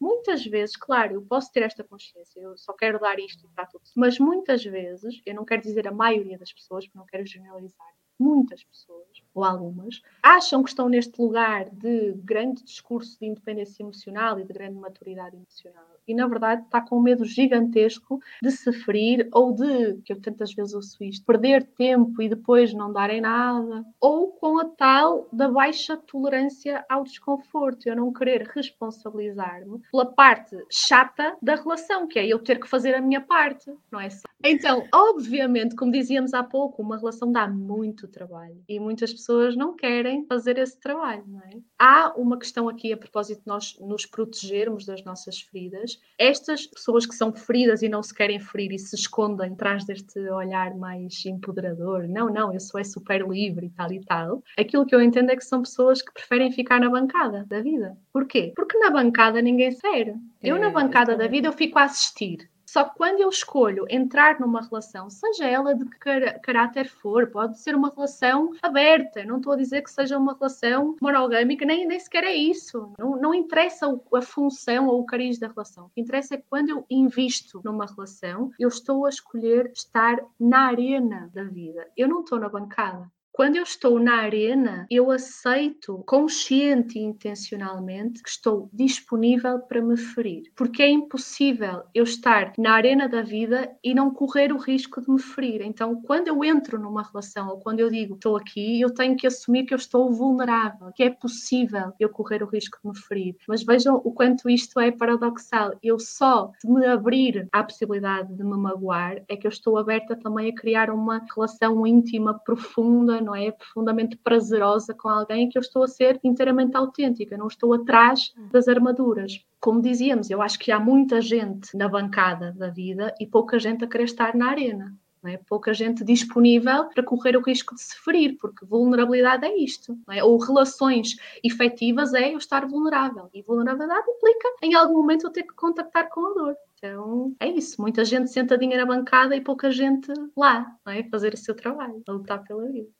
Muitas vezes, claro, eu posso ter esta consciência, eu só quero dar isto está tudo. Mas muitas vezes, eu não quero dizer a maioria das pessoas, porque não quero generalizar, muitas pessoas, ou algumas, acham que estão neste lugar de grande discurso de independência emocional e de grande maturidade emocional e na verdade está com um medo gigantesco de se ferir ou de, que eu tantas vezes ouço isto, perder tempo e depois não darem nada, ou com a tal da baixa tolerância ao desconforto, eu não querer responsabilizar-me pela parte chata da relação, que é eu ter que fazer a minha parte, não é. Então, obviamente, como dizíamos há pouco, uma relação dá muito trabalho e muitas pessoas não querem fazer esse trabalho, não é? Há uma questão aqui a propósito de nós nos protegermos das nossas feridas estas pessoas que são feridas e não se querem ferir e se escondem atrás deste olhar mais empoderador, não, não, eu sou é super livre e tal e tal, aquilo que eu entendo é que são pessoas que preferem ficar na bancada da vida. Porquê? Porque na bancada ninguém sério. Eu, na é, bancada da vida, eu fico a assistir. Só que quando eu escolho entrar numa relação, seja ela de que caráter for, pode ser uma relação aberta, não estou a dizer que seja uma relação monogâmica, nem, nem sequer é isso. Não, não interessa a função ou o cariz da relação. O que interessa é que quando eu invisto numa relação, eu estou a escolher estar na arena da vida. Eu não estou na bancada. Quando eu estou na arena, eu aceito consciente e intencionalmente que estou disponível para me ferir, porque é impossível eu estar na arena da vida e não correr o risco de me ferir. Então, quando eu entro numa relação ou quando eu digo estou aqui, eu tenho que assumir que eu estou vulnerável, que é possível eu correr o risco de me ferir. Mas vejam o quanto isto é paradoxal. Eu só de me abrir à possibilidade de me magoar é que eu estou aberta também a criar uma relação íntima profunda não é? Profundamente prazerosa com alguém que eu estou a ser inteiramente autêntica, não estou atrás das armaduras. Como dizíamos, eu acho que há muita gente na bancada da vida e pouca gente a querer estar na arena. É? Pouca gente disponível para correr o risco de se ferir, porque vulnerabilidade é isto. É? Ou relações efetivas é eu estar vulnerável. E vulnerabilidade implica, em algum momento, eu ter que contactar com a dor. Então é isso. Muita gente sentadinha na bancada e pouca gente lá, é? fazer o seu trabalho, a lutar pela vida.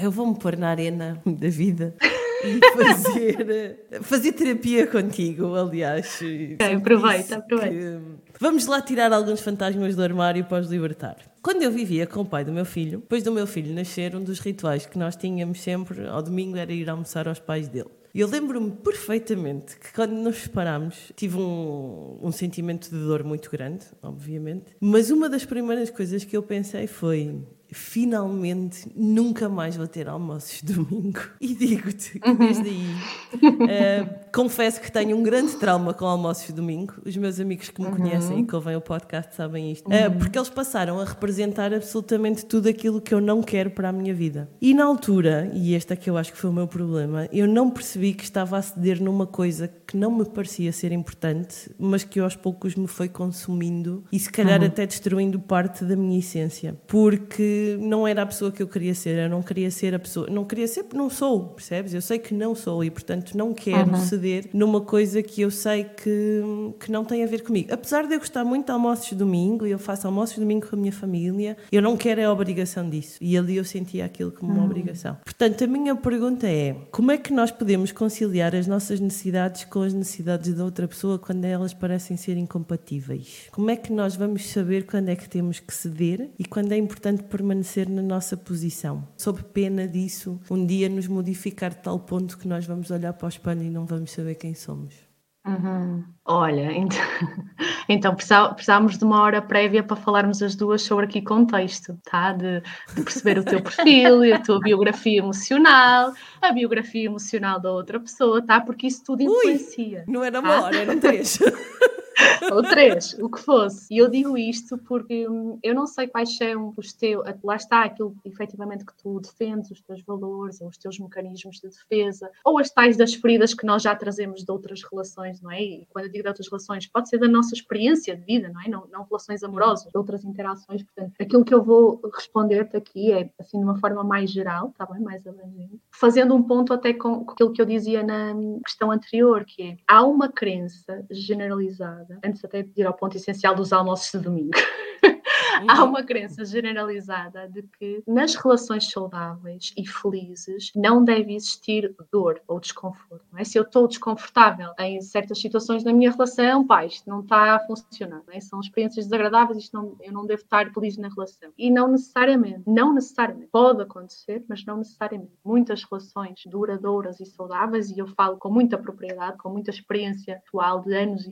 Eu vou-me pôr na arena da vida e fazer, fazer terapia contigo, aliás. Okay, aproveita, aproveita. Vamos lá tirar alguns fantasmas do armário para os libertar. Quando eu vivia com o pai do meu filho, depois do meu filho nascer, um dos rituais que nós tínhamos sempre ao domingo era ir almoçar aos pais dele. E eu lembro-me perfeitamente que quando nos separámos tive um, um sentimento de dor muito grande, obviamente, mas uma das primeiras coisas que eu pensei foi: finalmente nunca mais vou ter almoços domingo. E digo-te que desde aí uh, confesso que tenho um grande trauma com almoços domingo. Os meus amigos que me uhum. conhecem e que ouvem o podcast sabem isto. Uh, porque eles passaram a representar absolutamente tudo aquilo que eu não quero para a minha vida. E na altura, e este é que eu acho que foi o meu problema, eu não percebi que estava a ceder numa coisa que não me parecia ser importante, mas que aos poucos me foi consumindo e se calhar uhum. até destruindo parte da minha essência. Porque não era a pessoa que eu queria ser, eu não queria ser a pessoa, não queria ser não sou, percebes? Eu sei que não sou e, portanto, não quero uhum. ceder numa coisa que eu sei que, que não tem a ver comigo. Apesar de eu gostar muito de almoços de domingo e eu faço almoços de domingo com a minha família, eu não quero a obrigação disso. E ali eu sentia aquilo como uma uhum. obrigação. Portanto, a minha pergunta é: como é que nós podemos conciliar as nossas necessidades com as necessidades da outra pessoa quando elas parecem ser incompatíveis? Como é que nós vamos saber quando é que temos que ceder e quando é importante permanecer? Permanecer na nossa posição, sob pena disso um dia nos modificar de tal ponto que nós vamos olhar para o espelho e não vamos saber quem somos. Uhum. Olha, então, então precisávamos de uma hora prévia para falarmos as duas sobre aqui contexto, tá? De, de perceber o teu perfil, a tua biografia emocional, a biografia emocional da outra pessoa, tá? Porque isso tudo influencia. Ui, não era uma tá? hora, eram três. ou três, o que fosse. E eu digo isto porque hum, eu não sei quais são os teus, lá está aquilo efetivamente que tu defendes, os teus valores, ou os teus mecanismos de defesa, ou as tais das feridas que nós já trazemos de outras relações, não é? E quando eu digo de outras relações, pode ser da nossa experiência de vida, não é? Não, não relações amorosas, de outras interações. Portanto, aquilo que eu vou responder-te aqui é assim de uma forma mais geral, está bem? Mais abrangente, fazendo um ponto até com aquilo que eu dizia na questão anterior, que é há uma crença generalizada antes até de ir ao ponto essencial dos almoços de domingo. há uma crença generalizada de que nas relações saudáveis e felizes não deve existir dor ou desconforto. É? Se eu estou desconfortável em certas situações da minha relação, pá, isto não está a funcionar. É? São experiências desagradáveis, isto não, eu não devo estar feliz na relação. E não necessariamente, não necessariamente. Pode acontecer, mas não necessariamente. Muitas relações duradouras e saudáveis, e eu falo com muita propriedade, com muita experiência atual de anos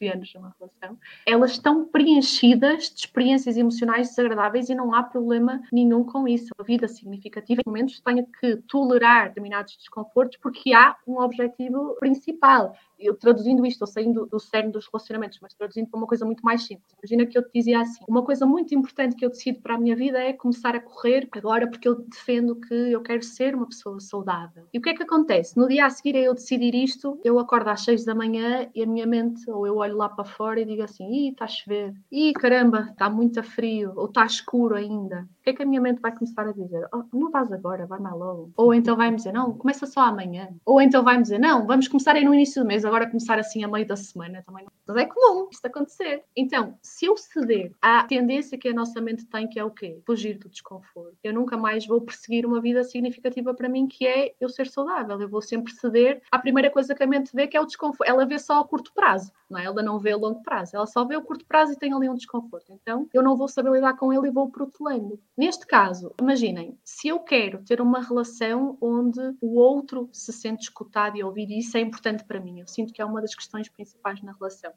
e anos numa relação, elas estão preenchidas de experiências emocionais desagradáveis e não há problema nenhum com isso. A vida significativa, em momentos, tenho que tolerar determinados desconfortos porque há um objetivo principal eu traduzindo isto, eu saindo do cerne dos relacionamentos, mas traduzindo para uma coisa muito mais simples. Imagina que eu te dizia assim: uma coisa muito importante que eu decido para a minha vida é começar a correr agora porque eu defendo que eu quero ser uma pessoa saudável. E o que é que acontece? No dia a seguir a eu decidir isto, eu acordo às seis da manhã e a minha mente, ou eu olho lá para fora e digo assim: ih, está a chover, ih, caramba, está muito frio, ou está escuro ainda. O que é que a minha mente vai começar a dizer? Oh, não vais agora, vai mais logo. Ou então vai-me dizer: não, começa só amanhã. Ou então vai-me dizer: não, vamos começar aí no início do mês agora começar assim a meio da semana também não. Mas é comum isto acontecer. Então, se eu ceder à tendência que a nossa mente tem, que é o quê? Fugir do desconforto. Eu nunca mais vou perseguir uma vida significativa para mim, que é eu ser saudável. Eu vou sempre ceder à primeira coisa que a mente vê, que é o desconforto. Ela vê só a curto prazo, não é? Ela não vê a longo prazo. Ela só vê o curto prazo e tem ali um desconforto. Então, eu não vou saber lidar com ele e vou protelando. Neste caso, imaginem, se eu quero ter uma relação onde o outro se sente escutado e ouvido, e isso é importante para mim. Eu sinto que é uma das questões principais na relação.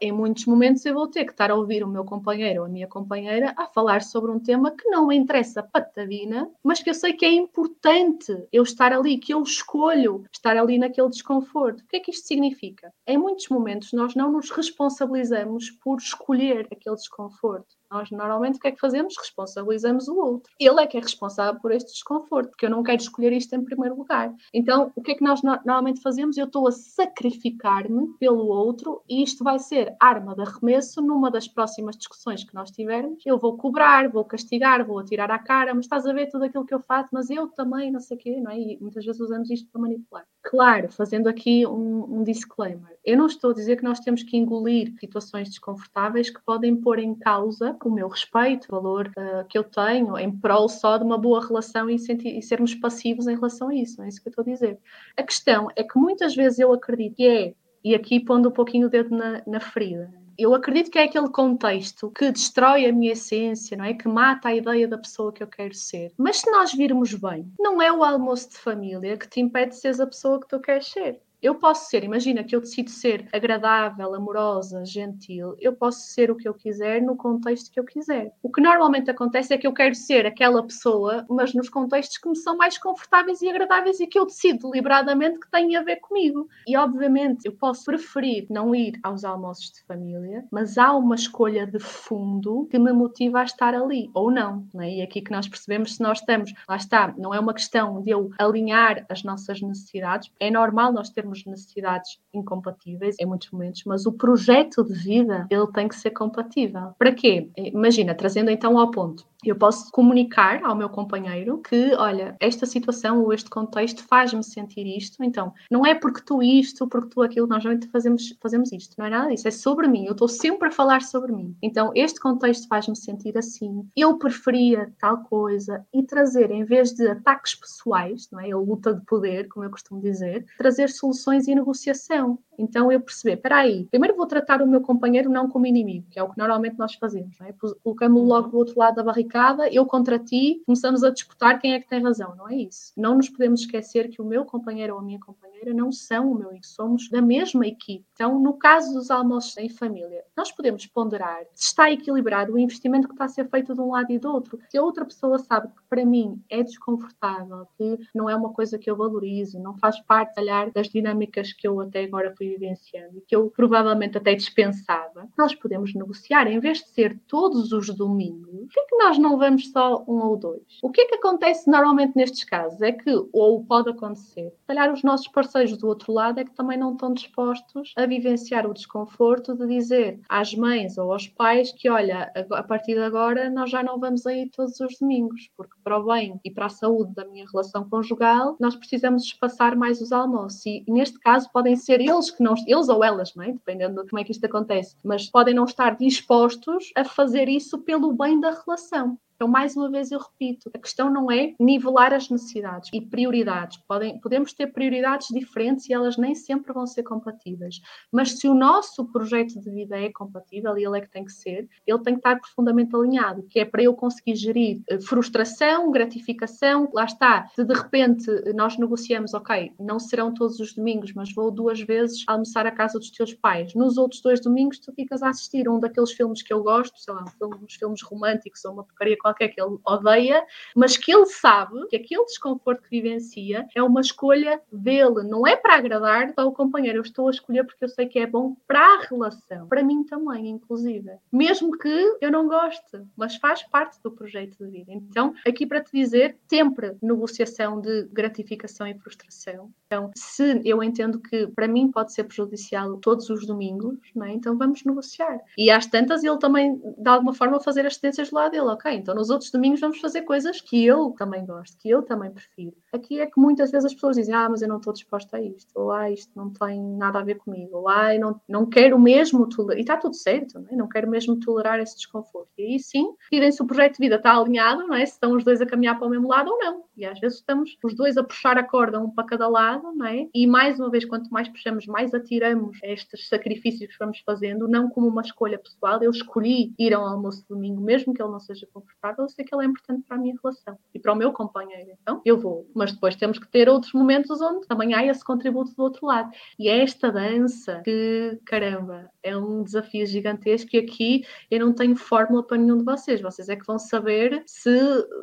Em muitos momentos eu vou ter que estar a ouvir o meu companheiro ou a minha companheira a falar sobre um tema que não me interessa patadina, mas que eu sei que é importante eu estar ali, que eu escolho estar ali naquele desconforto. O que é que isto significa? Em muitos momentos nós não nos responsabilizamos por escolher aquele desconforto. Nós normalmente o que é que fazemos? Responsabilizamos o outro. Ele é que é responsável por este desconforto, porque eu não quero escolher isto em primeiro lugar. Então, o que é que nós normalmente fazemos? Eu estou a sacrificar-me pelo outro e isto vai ser arma de arremesso numa das próximas discussões que nós tivermos. Eu vou cobrar, vou castigar, vou atirar à cara, mas estás a ver tudo aquilo que eu faço, mas eu também, não sei o quê, não é? E muitas vezes usamos isto para manipular. Claro, fazendo aqui um, um disclaimer. Eu não estou a dizer que nós temos que engolir situações desconfortáveis que podem pôr em causa o meu respeito, o valor uh, que eu tenho em prol só de uma boa relação e, e, sermos passivos em relação a isso, não é isso que eu estou a dizer. A questão é que muitas vezes eu acredito que é, e aqui pondo um pouquinho o dedo na, na ferida, eu acredito que é aquele contexto que destrói a minha essência, não é? Que mata a ideia da pessoa que eu quero ser. Mas se nós virmos bem, não é o almoço de família que te impede de seres a pessoa que tu queres ser. Eu posso ser, imagina que eu decido ser agradável, amorosa, gentil, eu posso ser o que eu quiser no contexto que eu quiser. O que normalmente acontece é que eu quero ser aquela pessoa, mas nos contextos que me são mais confortáveis e agradáveis e que eu decido deliberadamente que têm a ver comigo. E obviamente eu posso preferir não ir aos almoços de família, mas há uma escolha de fundo que me motiva a estar ali, ou não. não é? E é aqui que nós percebemos se nós estamos, lá está, não é uma questão de eu alinhar as nossas necessidades, é normal nós termos necessidades incompatíveis em muitos momentos, mas o projeto de vida ele tem que ser compatível. Para quê? Imagina, trazendo então ao ponto eu posso comunicar ao meu companheiro que, olha, esta situação ou este contexto faz-me sentir isto, então não é porque tu isto, porque tu aquilo, nós normalmente fazemos, fazemos isto, não é nada disso, é sobre mim, eu estou sempre a falar sobre mim. Então este contexto faz-me sentir assim, eu preferia tal coisa e trazer, em vez de ataques pessoais, não é? A luta de poder, como eu costumo dizer, trazer soluções e negociação. Então eu perceber, espera aí, primeiro vou tratar o meu companheiro não como inimigo, que é o que normalmente nós fazemos, não é? Colocamos-lo logo do outro lado da barricada, eu contra ti, começamos a disputar quem é que tem razão, não é isso. Não nos podemos esquecer que o meu companheiro ou a minha companheira não são o meu somos da mesma equipe. Então, no caso dos almoços em família, nós podemos ponderar se está equilibrado o investimento que está a ser feito de um lado e do outro. Se a outra pessoa sabe que para mim é desconfortável, que não é uma coisa que eu valorizo, não faz parte, calhar, das dinâmicas que eu até agora fui vivenciando e que eu provavelmente até dispensava, nós podemos negociar. Em vez de ser todos os domingos, por que, é que nós não vamos só um ou dois? O que é que acontece normalmente nestes casos? É que, ou pode acontecer, calhar os nossos parceiros do outro lado é que também não estão dispostos a vivenciar o desconforto de dizer às mães ou aos pais que, olha, a partir de agora nós já não vamos aí todos os domingos, porque para o bem e para a saúde da minha relação conjugal, nós precisamos espaçar mais os almoços. E neste caso podem ser eles que não, eles ou elas, não é? dependendo de como é que isto acontece, mas podem não estar dispostos a fazer isso pelo bem da relação. Então, mais uma vez, eu repito: a questão não é nivelar as necessidades e prioridades. Podem, podemos ter prioridades diferentes e elas nem sempre vão ser compatíveis. Mas se o nosso projeto de vida é compatível e ele é que tem que ser, ele tem que estar profundamente alinhado, que é para eu conseguir gerir eh, frustração, gratificação. Lá está, se de repente nós negociamos, ok, não serão todos os domingos, mas vou duas vezes almoçar à casa dos teus pais. Nos outros dois domingos, tu ficas a assistir um daqueles filmes que eu gosto, sei lá, uns filmes românticos ou uma porcaria qualquer que ele odeia, mas que ele sabe que aquele desconforto que vivencia é uma escolha dele, não é para agradar ao companheiro. Eu estou a escolher porque eu sei que é bom para a relação, para mim também, inclusive. Mesmo que eu não goste, mas faz parte do projeto de vida. Então, aqui para te dizer, sempre negociação de gratificação e frustração. Então, se eu entendo que para mim pode ser prejudicial todos os domingos, é? então vamos negociar. E às tantas, ele também, de alguma forma, fazer as cedências do lado dele. Ok, então nos outros domingos vamos fazer coisas que eu também gosto, que eu também prefiro. Aqui é que muitas vezes as pessoas dizem, ah, mas eu não estou disposta a isto, ou ah, isto não tem nada a ver comigo, ou ah, não, não quero mesmo tolerar, e está tudo certo, não, é? não quero mesmo tolerar esse desconforto. E aí sim, tirem se o projeto de vida está alinhado, não é? se estão os dois a caminhar para o mesmo lado ou não. E às vezes estamos os dois a puxar a corda, um para cada lado, não é? E mais uma vez, quanto mais puxamos, mais atiramos estes sacrifícios que vamos fazendo, não como uma escolha pessoal. Eu escolhi ir ao almoço domingo, mesmo que ele não seja confortável, eu sei que ele é importante para a minha relação e para o meu companheiro. Então, eu vou. Mas depois temos que ter outros momentos onde também há esse contributo do outro lado. E é esta dança que, caramba, é um desafio gigantesco e aqui eu não tenho fórmula para nenhum de vocês. Vocês é que vão saber se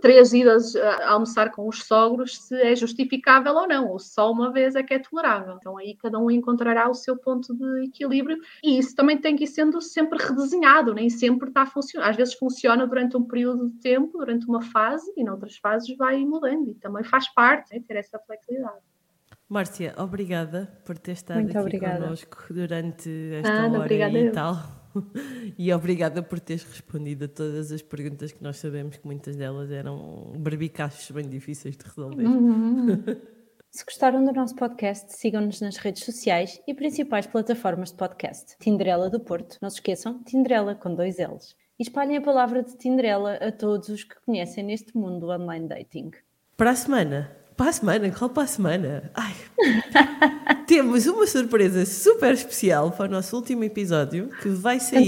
três idas a almoçar com os sogros se é justificável ou não, ou só uma vez é que é tolerável. Então aí cada um encontrará o seu ponto de equilíbrio e isso também tem que ir sendo sempre redesenhado, nem sempre está a funcionar. Às vezes funciona durante um período tempo, durante uma fase, e noutras fases vai mudando e também faz parte né, ter essa flexibilidade. Márcia, obrigada por ter estado Muito aqui obrigada. connosco durante esta Ana, hora e eu. tal. E obrigada por teres respondido a todas as perguntas que nós sabemos que muitas delas eram barbicachos bem difíceis de resolver. Uhum. Se gostaram do nosso podcast, sigam-nos nas redes sociais e principais plataformas de podcast. Tinderela do Porto. Não se esqueçam, Tinderela com dois L's. E espalhem a palavra de Tinderela a todos os que conhecem neste mundo do online dating. Para a semana, para a semana, qual para a semana? Ai, temos uma surpresa super especial para o nosso último episódio que vai sair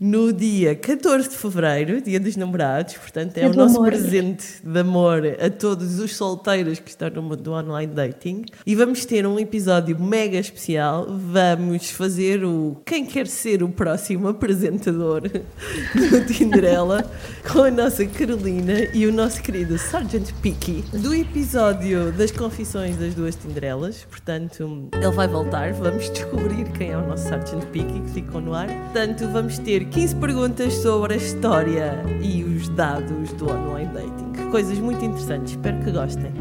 no dia 14 de fevereiro, dia dos namorados. Portanto, é Dia o nosso amor. presente de amor a todos os solteiros que estão no mundo do online dating. E vamos ter um episódio mega especial. Vamos fazer o Quem Quer Ser o Próximo Apresentador do Tinderela com a nossa Carolina e o nosso querido Sargent Picky do episódio das confissões das duas Tinderelas. Portanto, ele vai voltar. Vamos descobrir quem é o nosso Sargent Picky que ficou no ar. Portanto, vamos ter 15 perguntas sobre a história e os dados do online dating. Coisas muito interessantes. Espero que gostem.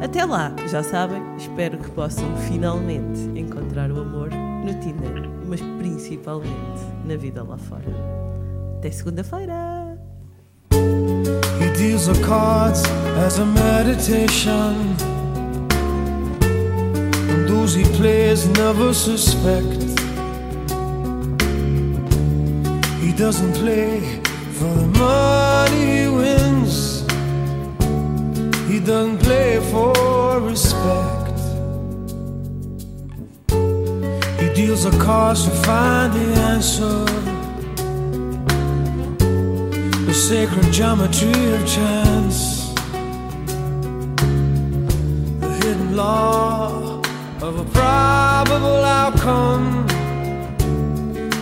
Até lá, já sabem, espero que possam finalmente encontrar o amor no Tinder, mas principalmente na vida lá fora. Até segunda-feira! He deals the cards as a meditation. And those he plays never suspect. He doesn't play for the money he wins. He doesn't play for respect. He deals a cards to find the answer. The sacred geometry of chance. The hidden law of a probable outcome.